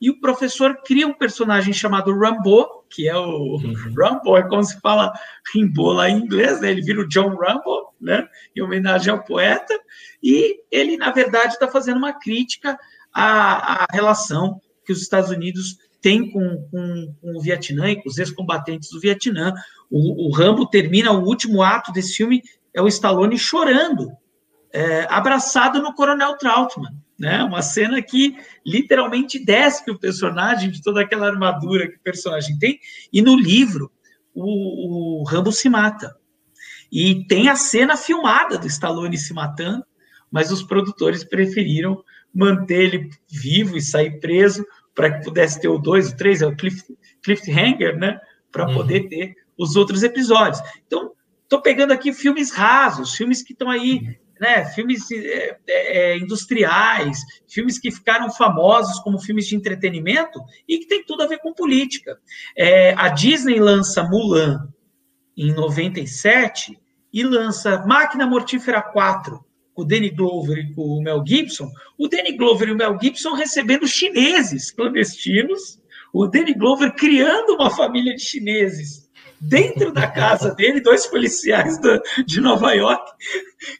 e o professor cria um personagem chamado Rambo, que é o uhum. Rambo, é como se fala Rimbaud lá em inglês, né? ele vira o John Rambo, né? em homenagem ao poeta, e ele, na verdade, está fazendo uma crítica à, à, relação que os Estados Unidos têm com, com, com o Vietnã e com os ex-combatentes do Vietnã. O, o Rambo termina o último ato desse filme, é o Stallone chorando, é, abraçado no Coronel Trautmann né? Uma cena que literalmente despe o personagem de toda aquela armadura que o personagem tem. E no livro, o, o Rambo se mata. E tem a cena filmada do Stallone se matando, mas os produtores preferiram manter ele vivo e sair preso para que pudesse ter o 2, o 3, é o Cliff, Cliffhanger, né? Para uhum. poder ter os outros episódios. Então, estou pegando aqui filmes rasos, filmes que estão aí né, filmes é, é, industriais, filmes que ficaram famosos como filmes de entretenimento e que tem tudo a ver com política. É, a Disney lança Mulan em 97 e lança Máquina Mortífera 4 com o Danny Glover e o Mel Gibson, o Danny Glover e o Mel Gibson recebendo chineses clandestinos, o Danny Glover criando uma família de chineses dentro da casa dele, dois policiais de Nova York,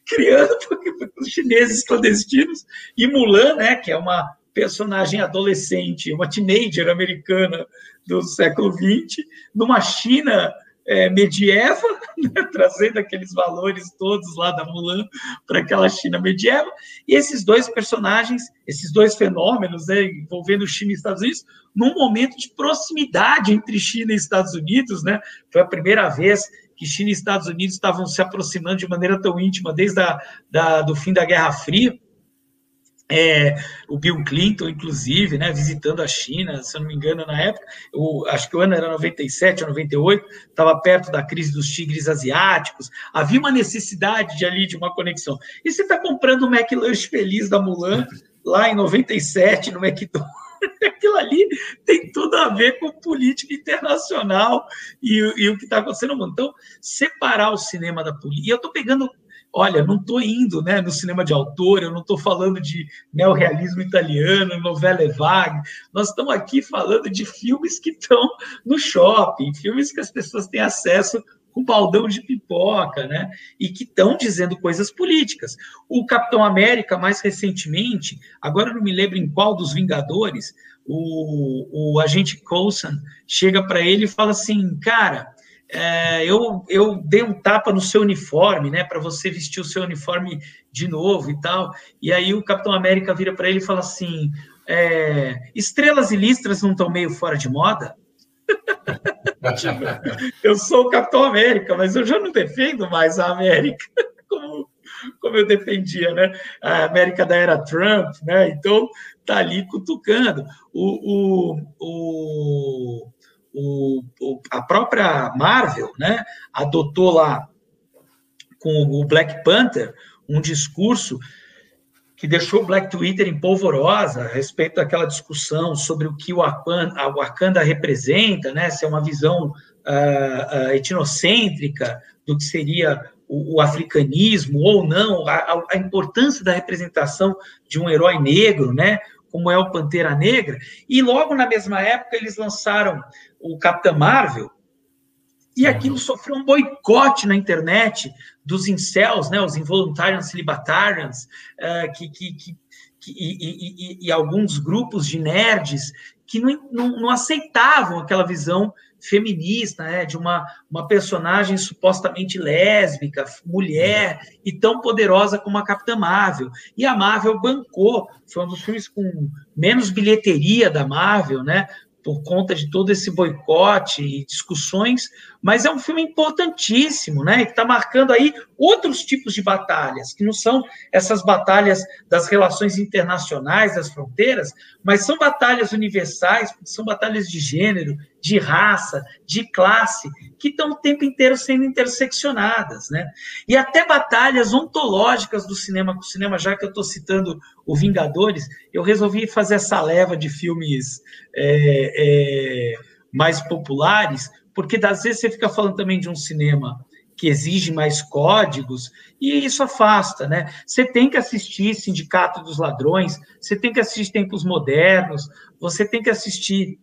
criando os chineses clandestinos, e Mulan, né, que é uma personagem adolescente, uma teenager americana do século XX, numa China é, medieva, né, trazendo aqueles valores todos lá da Mulan para aquela China medieva. E esses dois personagens, esses dois fenômenos né, envolvendo China e Estados Unidos, num momento de proximidade entre China e Estados Unidos, né? Foi a primeira vez que China e Estados Unidos estavam se aproximando de maneira tão íntima desde a, da, do fim da Guerra Fria. É, o Bill Clinton, inclusive, né, visitando a China, se eu não me engano, na época, eu, acho que o ano era 97 ou 98, estava perto da crise dos tigres asiáticos, havia uma necessidade de ali de uma conexão. E você está comprando o McLanche Feliz da Mulan lá em 97 no McDonald's. Aquilo ali tem tudo a ver com política internacional e, e o que está acontecendo no mundo. Então, separar o cinema da política. E eu estou pegando olha, não estou indo né, no cinema de autor, eu não estou falando de neorrealismo italiano, novela vague, nós estamos aqui falando de filmes que estão no shopping, filmes que as pessoas têm acesso com baldão de pipoca, né? E que estão dizendo coisas políticas. O Capitão América, mais recentemente, agora não me lembro em qual dos Vingadores, o, o agente Coulson chega para ele e fala assim, cara, é, eu, eu dei um tapa no seu uniforme, né, para você vestir o seu uniforme de novo e tal. E aí o Capitão América vira para ele e fala assim: é, estrelas e listras não estão meio fora de moda? eu sou o Capitão América, mas eu já não defendo mais a América como, como eu defendia, né? A América da era Trump, né? Então tá ali cutucando. O, o, o o, o, a própria Marvel né, adotou lá com o Black Panther um discurso que deixou o Black Twitter em polvorosa a respeito daquela discussão sobre o que o Wakanda, Wakanda representa, né, se é uma visão uh, uh, etnocêntrica do que seria o, o africanismo ou não, a, a, importância da representação de um herói negro, né, como é o Pantera Negra, e logo na mesma época eles lançaram o Capitão Marvel, e aquilo sofreu um boicote na internet dos incels, né, os involuntarians celibatarians, uh, que, que, que, que e, e, e, alguns grupos de nerds que não, não, não aceitavam aquela visão feminista, né, de uma, uma personagem supostamente lésbica, mulher e tão poderosa como a Capitã Marvel. E a Marvel bancou, foi um dos filmes com menos bilheteria da Marvel, né, por conta de todo esse boicote e discussões, mas é um filme importantíssimo, né? Que está marcando aí outros tipos de batalhas, que não são essas batalhas das relações internacionais, das fronteiras, mas são batalhas universais, são batalhas de gênero, de raça, de classe, que estão o tempo inteiro sendo interseccionadas, né? E até batalhas ontológicas do cinema com o cinema, já que eu estou citando o Vingadores, eu resolvi fazer essa leva de filmes é, é, mais populares, porque às vezes você fica falando também de um cinema que exige mais códigos, e isso afasta, né? Você tem que assistir Sindicato dos Ladrões, você tem que assistir Tempos Modernos, você tem que assistir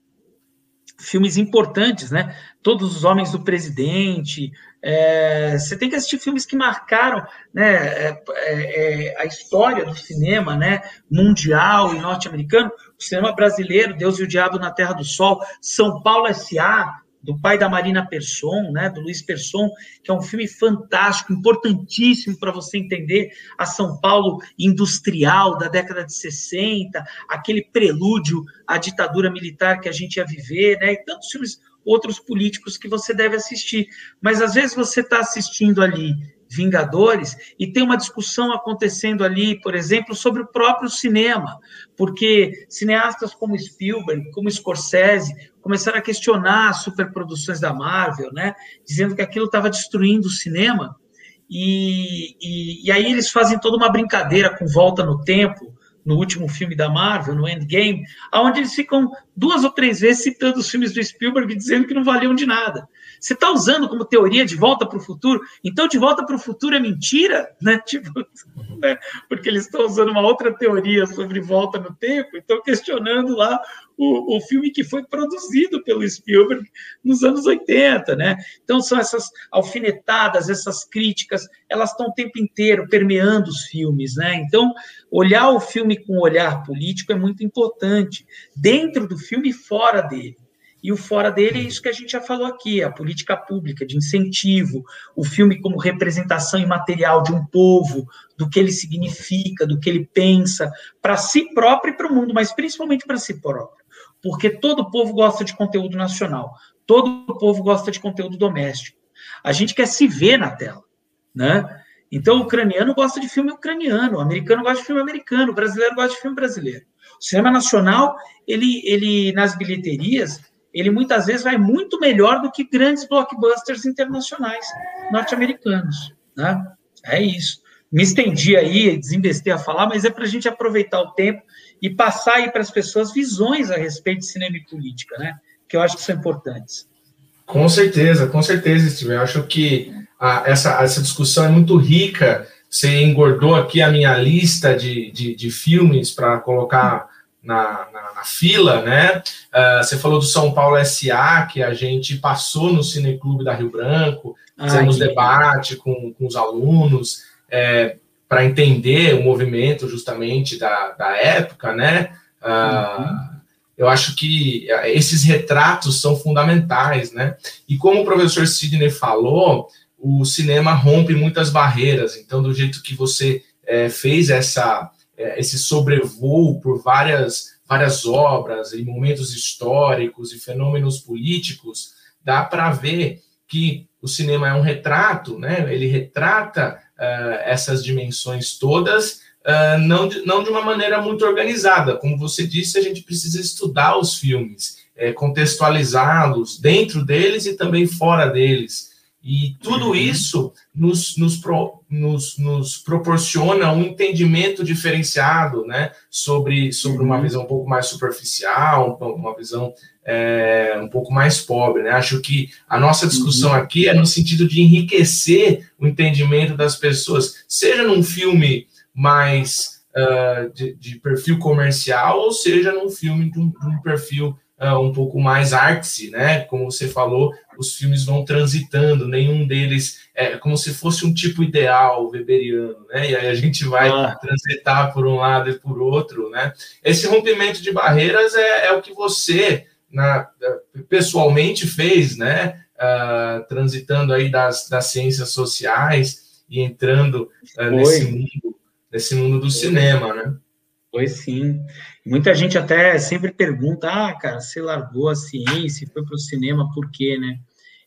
filmes importantes, né? Todos os Homens do Presidente. É, você tem que assistir filmes que marcaram né, é, é, é a história do cinema né, mundial e norte-americano. O cinema brasileiro, Deus e o Diabo na Terra do Sol, São Paulo S.A., do pai da Marina Persson, né, do Luiz Persson, que é um filme fantástico, importantíssimo para você entender a São Paulo industrial da década de 60, aquele prelúdio à ditadura militar que a gente ia viver, né, e tantos filmes outros políticos que você deve assistir. Mas às vezes você está assistindo ali Vingadores, e tem uma discussão acontecendo ali, por exemplo, sobre o próprio cinema, porque cineastas como Spielberg, como Scorsese, começaram a questionar as superproduções da Marvel, né, dizendo que aquilo estava destruindo o cinema. e, e, e aí eles fazem toda uma brincadeira com volta no tempo, no último filme da Marvel, no Endgame, onde eles ficam duas ou três vezes citando os filmes do Spielberg dizendo que não valiam de nada. Você está usando como teoria de volta para o futuro, então de volta para o futuro é mentira, né? Tipo, né? Porque eles estão usando uma outra teoria sobre volta no tempo, estão questionando lá o, o filme que foi produzido pelo Spielberg nos anos 80, né? Então são essas alfinetadas, essas críticas, elas estão o tempo inteiro permeando os filmes, né? Então olhar o filme com um olhar político é muito importante, dentro do filme e fora dele. E o fora dele é isso que a gente já falou aqui, a política pública de incentivo, o filme como representação imaterial de um povo, do que ele significa, do que ele pensa, para si próprio e para o mundo, mas principalmente para si próprio. Porque todo povo gosta de conteúdo nacional, todo povo gosta de conteúdo doméstico. A gente quer se ver na tela, né? Então, o ucraniano gosta de filme ucraniano, o americano gosta de filme americano, o brasileiro gosta de filme brasileiro. O cinema nacional, ele, ele nas bilheterias, ele muitas vezes vai muito melhor do que grandes blockbusters internacionais norte-americanos. Né? É isso. Me estendi aí, desinvestei a falar, mas é para a gente aproveitar o tempo e passar aí para as pessoas visões a respeito de cinema e política, né? que eu acho que são importantes. Com certeza, com certeza, Steve. Eu acho que a, essa, essa discussão é muito rica. Você engordou aqui a minha lista de, de, de filmes para colocar na, na, na, fila, né? Uh, você falou do São Paulo SA, que a gente passou no Cineclube da Rio Branco, fizemos debate com, com os alunos é, para entender o movimento justamente da, da época, né? Uh, uhum. Eu acho que esses retratos são fundamentais, né? E como o professor Sidney falou, o cinema rompe muitas barreiras. Então, do jeito que você é, fez essa é, esse sobrevoo por várias, várias obras e momentos históricos e fenômenos políticos, dá para ver que o cinema é um retrato, né? ele retrata uh, essas dimensões todas, uh, não, de, não de uma maneira muito organizada. Como você disse, a gente precisa estudar os filmes, é, contextualizá-los dentro deles e também fora deles. E tudo uhum. isso nos, nos, pro, nos, nos, proporciona um entendimento diferenciado né, sobre, sobre uma uhum. visão um pouco mais superficial, uma visão é, um pouco mais pobre. Né? Acho que a nossa discussão uhum. aqui é no sentido de enriquecer o entendimento das pessoas, seja num filme mais uh, de, de, perfil comercial, ou seja num filme de um, de um perfil uh, um pouco mais artsy, né? Como você falou, os filmes vão transitando, nenhum deles é como se fosse um tipo ideal weberiano, né? E aí a gente vai ah. transitar por um lado e por outro, né? Esse rompimento de barreiras é, é o que você na, pessoalmente fez, né? Uh, transitando aí das, das ciências sociais e entrando uh, nesse mundo, nesse mundo do Foi. cinema, né? Foi sim. Muita gente até sempre pergunta: ah, cara, você largou a ciência e foi para o cinema, por quê, né?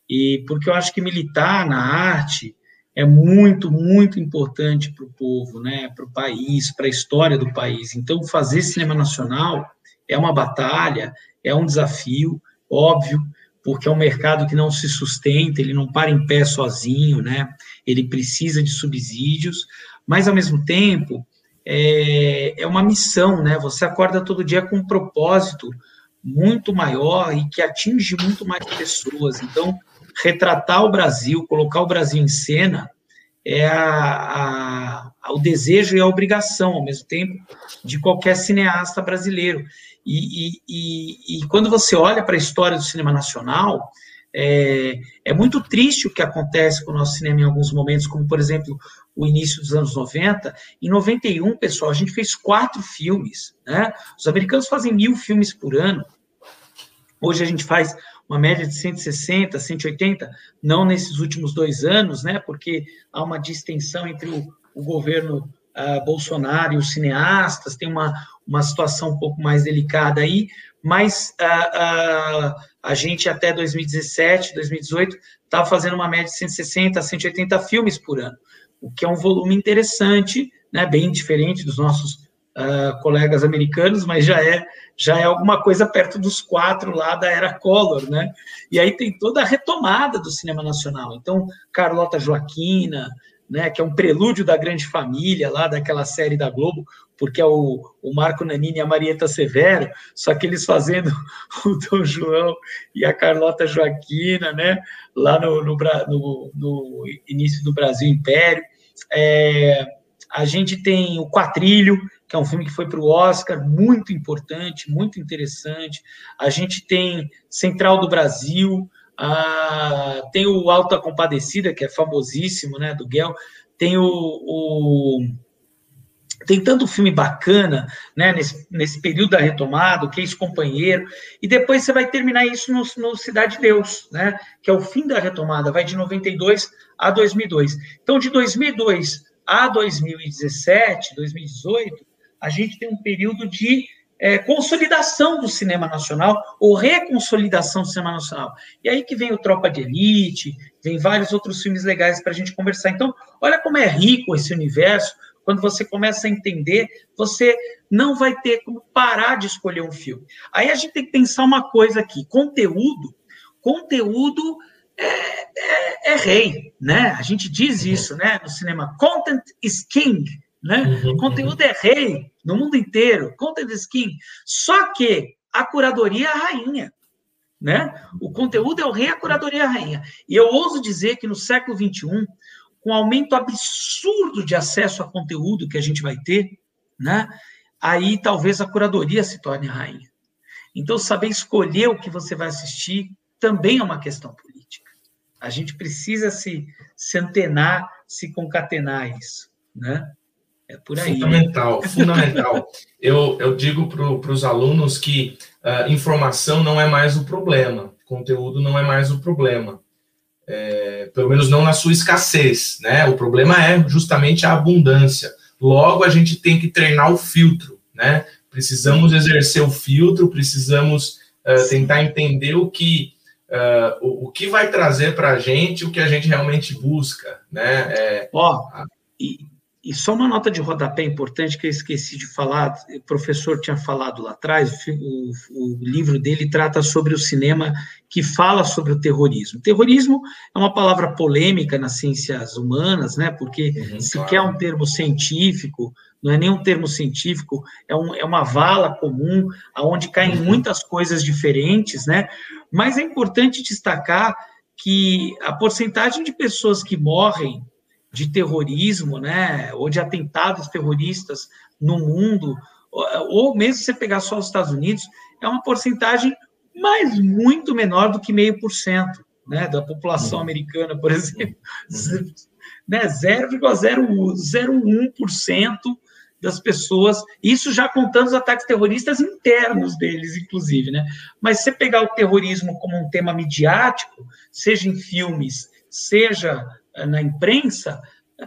E porque eu acho que militar na arte é muito, muito importante para o povo, né? Para o país, para a história do país. Então, fazer cinema nacional é uma batalha, é um desafio, óbvio, porque é um mercado que não se sustenta, ele não para em pé sozinho, né? Ele precisa de subsídios, mas ao mesmo tempo é, é uma missão, né? Você acorda todo dia com um propósito muito maior e que atinge muito mais pessoas. Então, retratar o Brasil, colocar o Brasil em cena, é a, a, o desejo e a obrigação, ao mesmo tempo, de qualquer cineasta brasileiro. E, e, e, e quando você olha para a história do cinema nacional, é, é, muito triste o que acontece com o nosso cinema em alguns momentos, como, por exemplo, o início dos anos 90. Em 91, pessoal, a gente fez quatro filmes. Né? Os americanos fazem mil filmes por ano. Hoje a gente faz uma média de 160, 180, não nesses últimos dois anos, né? porque há uma distensão entre o, o governo uh, Bolsonaro e os cineastas, tem uma, uma situação um pouco mais delicada aí, mas uh, uh, a gente até 2017, 2018, estava fazendo uma média de 160 a 180 filmes por ano o que é um volume interessante, né, bem diferente dos nossos uh, colegas americanos, mas já é já é alguma coisa perto dos quatro lá da era Collor, né? E aí tem toda a retomada do cinema nacional. Então, Carlota Joaquina, né, que é um prelúdio da Grande Família, lá daquela série da Globo, porque é o, o Marco Nanini e a Marieta Severo, só que eles fazendo o Dom João e a Carlota Joaquina, né, lá no, no, no, no início do Brasil Império. É, a gente tem o Quatrilho, que é um filme que foi para o Oscar, muito importante, muito interessante. A gente tem Central do Brasil, ah, tem o Alta Compadecida, que é famosíssimo, né, do Guel. Tem o, o tem tanto filme bacana, né, nesse, nesse período da retomada, o esse companheiro, e depois você vai terminar isso no, no Cidade de Deus, né, que é o fim da retomada, vai de 92 a 2002. Então, de 2002 a 2017, 2018, a gente tem um período de é, consolidação do cinema nacional ou reconsolidação do cinema nacional. E aí que vem o Tropa de Elite, vem vários outros filmes legais para a gente conversar. Então, olha como é rico esse universo. Quando você começa a entender, você não vai ter como parar de escolher um filme. Aí a gente tem que pensar uma coisa aqui: conteúdo. Conteúdo é, é, é rei, né? A gente diz isso, né? No cinema, content is king. Né? Uhum, uhum. Conteúdo é rei no mundo inteiro, content is king. Só que a curadoria é a rainha. Né? O conteúdo é o rei, a curadoria é a rainha. E eu ouso dizer que no século XXI, com o aumento absurdo de acesso a conteúdo que a gente vai ter, né? aí talvez a curadoria se torne a rainha. Então, saber escolher o que você vai assistir também é uma questão política. A gente precisa se, se antenar, se concatenar isso. Né? É por aí. Fundamental, fundamental. eu, eu digo para os alunos que uh, informação não é mais o problema, conteúdo não é mais o problema. É, pelo menos não na sua escassez, né? O problema é justamente a abundância. Logo, a gente tem que treinar o filtro, né? Precisamos exercer o filtro, precisamos uh, tentar entender o que uh, o, o, que vai trazer para a gente o que a gente realmente busca, né? É, Ó, e, e só uma nota de rodapé importante que eu esqueci de falar, o professor tinha falado lá atrás, o, o, livro dele trata sobre o cinema que fala sobre o terrorismo. Terrorismo é uma palavra polêmica nas ciências humanas, né? Porque uhum, sequer claro. é um termo científico, não é nem um termo científico, é, um, é uma vala comum, aonde caem uhum. muitas coisas diferentes, né? Mas é importante destacar que a porcentagem de pessoas que morrem de terrorismo, né, ou de atentados terroristas no mundo, ou mesmo você pegar só os Estados Unidos, é uma porcentagem, mas muito menor do que meio por cento, né, da população americana, por exemplo, né, 0,001% das pessoas, isso já contando os ataques terroristas internos deles, inclusive, né? Mas se você pegar o terrorismo como um tema midiático, seja em filmes, seja na imprensa,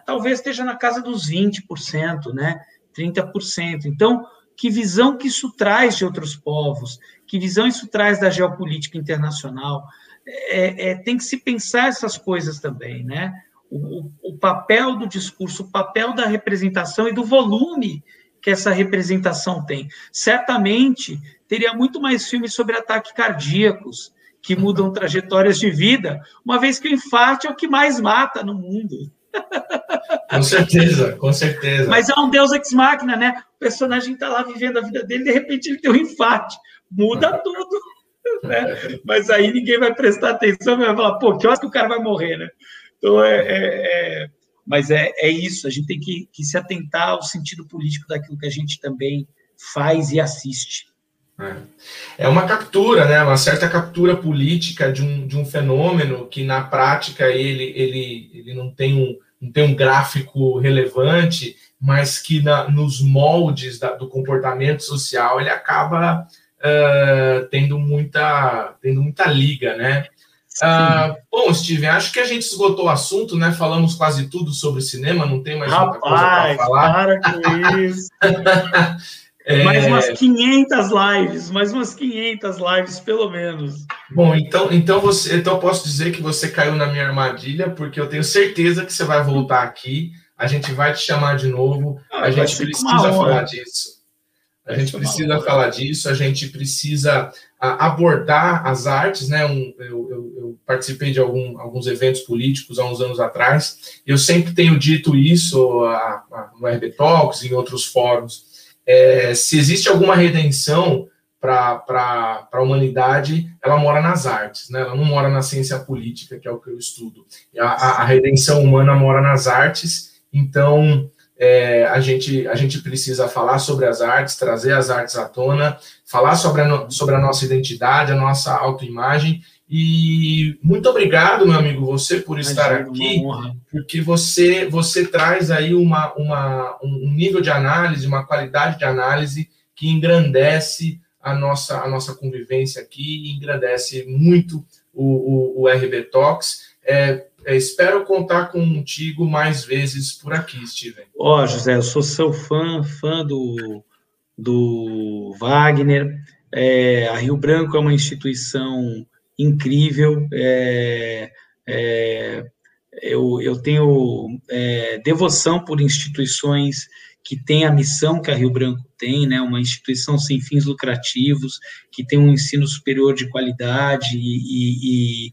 talvez esteja na casa dos 20%, né? 30%. Então, que visão que isso traz de outros povos? Que visão isso traz da geopolítica internacional? É, é, tem que se pensar essas coisas também, né? O, o, papel do discurso, o papel da representação e do volume que essa representação tem. Certamente teria muito mais filmes sobre ataques cardíacos, que mudam trajetórias de vida, uma vez que o infarte é o que mais mata no mundo. Com certeza, com certeza. Mas é um deus ex machina, né? O personagem está lá vivendo a vida dele, de repente ele tem um infarte, muda tudo. Né? Mas aí ninguém vai prestar atenção, vai falar, pô, que hora que o cara vai morrer, né? Então é, é, é... mas é, é isso, a gente tem que, que se atentar ao sentido político daquilo que a gente também faz e assiste. É. é uma captura, né, uma certa captura política de um, de um fenômeno que na prática ele, ele, ele não, tem um, não tem um gráfico relevante, mas que na, nos moldes da, do comportamento social ele acaba uh, tendo, muita, tendo muita liga, né? Uh, bom, Steven, acho que a gente esgotou o assunto, né? Falamos quase tudo sobre cinema, não tem mais Rapaz, muita coisa para falar. Para com isso. É... Mais umas 500 lives, mais umas 500 lives, pelo menos. Bom, então, então você, então eu posso dizer que você caiu na minha armadilha, porque eu tenho certeza que você vai voltar aqui. A gente vai te chamar de novo. Ah, a gente precisa falar disso. A gente precisa falar disso, a gente precisa abordar as artes, né? Um, eu, eu, eu, participei de algum, alguns eventos políticos há uns anos atrás, eu sempre tenho dito isso a, a, no RB Talks, em outros fóruns. É, se existe alguma redenção para a humanidade, ela mora nas artes, né? ela não mora na ciência política, que é o que eu estudo. A, a redenção humana mora nas artes, então é, a, gente, a gente precisa falar sobre as artes, trazer as artes à tona, falar sobre a, sobre a nossa identidade, a nossa autoimagem. E muito obrigado, meu amigo, você por estar aqui, porque você, você traz aí uma, uma, um nível de análise, uma qualidade de análise que engrandece a nossa, a nossa convivência aqui e engrandece muito o, o, o RB Talks. É, é, espero contar contigo mais vezes por aqui, Steven. Ó, oh, José, eu sou seu fã, fã do, do Wagner. É, a Rio Branco é uma instituição incrível. É, é eu, eu tenho é, devoção por instituições que têm a missão que a Rio Branco tem, né, uma instituição sem fins lucrativos, que tem um ensino superior de qualidade e, e,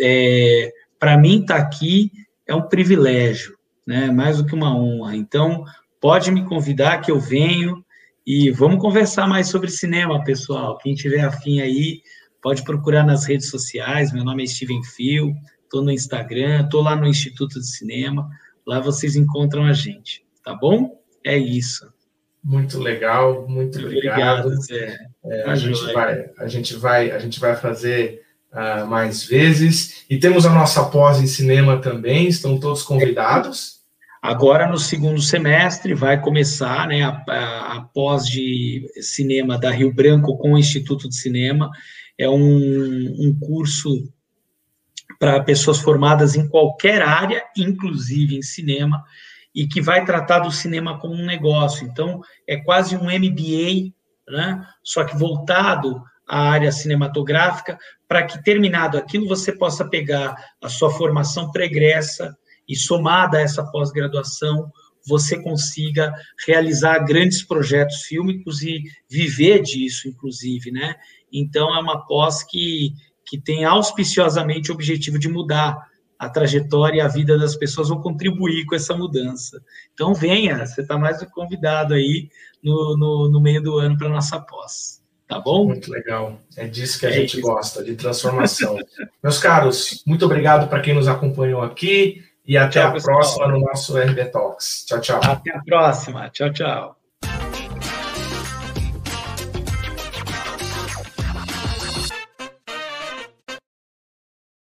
é, para mim estar tá aqui é um privilégio, né? Mais do que uma honra. Então, pode me convidar que eu venho e vamos conversar mais sobre cinema, pessoal. Quem tiver afim aí, pode procurar nas redes sociais. Meu nome é Steven Fio, estou no Instagram, estou lá no Instituto de Cinema. Lá vocês encontram a gente, tá bom? É isso. Muito legal, muito obrigado. obrigado é, a, gente vai, a gente vai, a gente vai fazer uh, mais vezes. E temos a nossa pós em cinema também, estão todos convidados. Agora, no segundo semestre, vai começar né, a, a, a pós de cinema da Rio Branco com o Instituto de Cinema. É um, um curso para pessoas formadas em qualquer área, inclusive em cinema, e que vai tratar do cinema como um negócio. Então, é quase um MBA, né? só que voltado à área cinematográfica, para que, terminado aquilo, você possa pegar a sua formação pregressa e, somada a essa pós-graduação, você consiga realizar grandes projetos fílmicos e viver disso, inclusive, né? Então, é uma pós que, que tem auspiciosamente o objetivo de mudar a trajetória e a vida das pessoas, ou contribuir com essa mudança. Então, venha, você está mais do que convidado aí no, no, no meio do ano para a nossa pós. Tá bom? Muito legal. É disso que a é gente isso. gosta, de transformação. Meus caros, muito obrigado para quem nos acompanhou aqui e até tchau, a pessoal. próxima no nosso RB Talks. Tchau, tchau. Até a próxima. Tchau, tchau.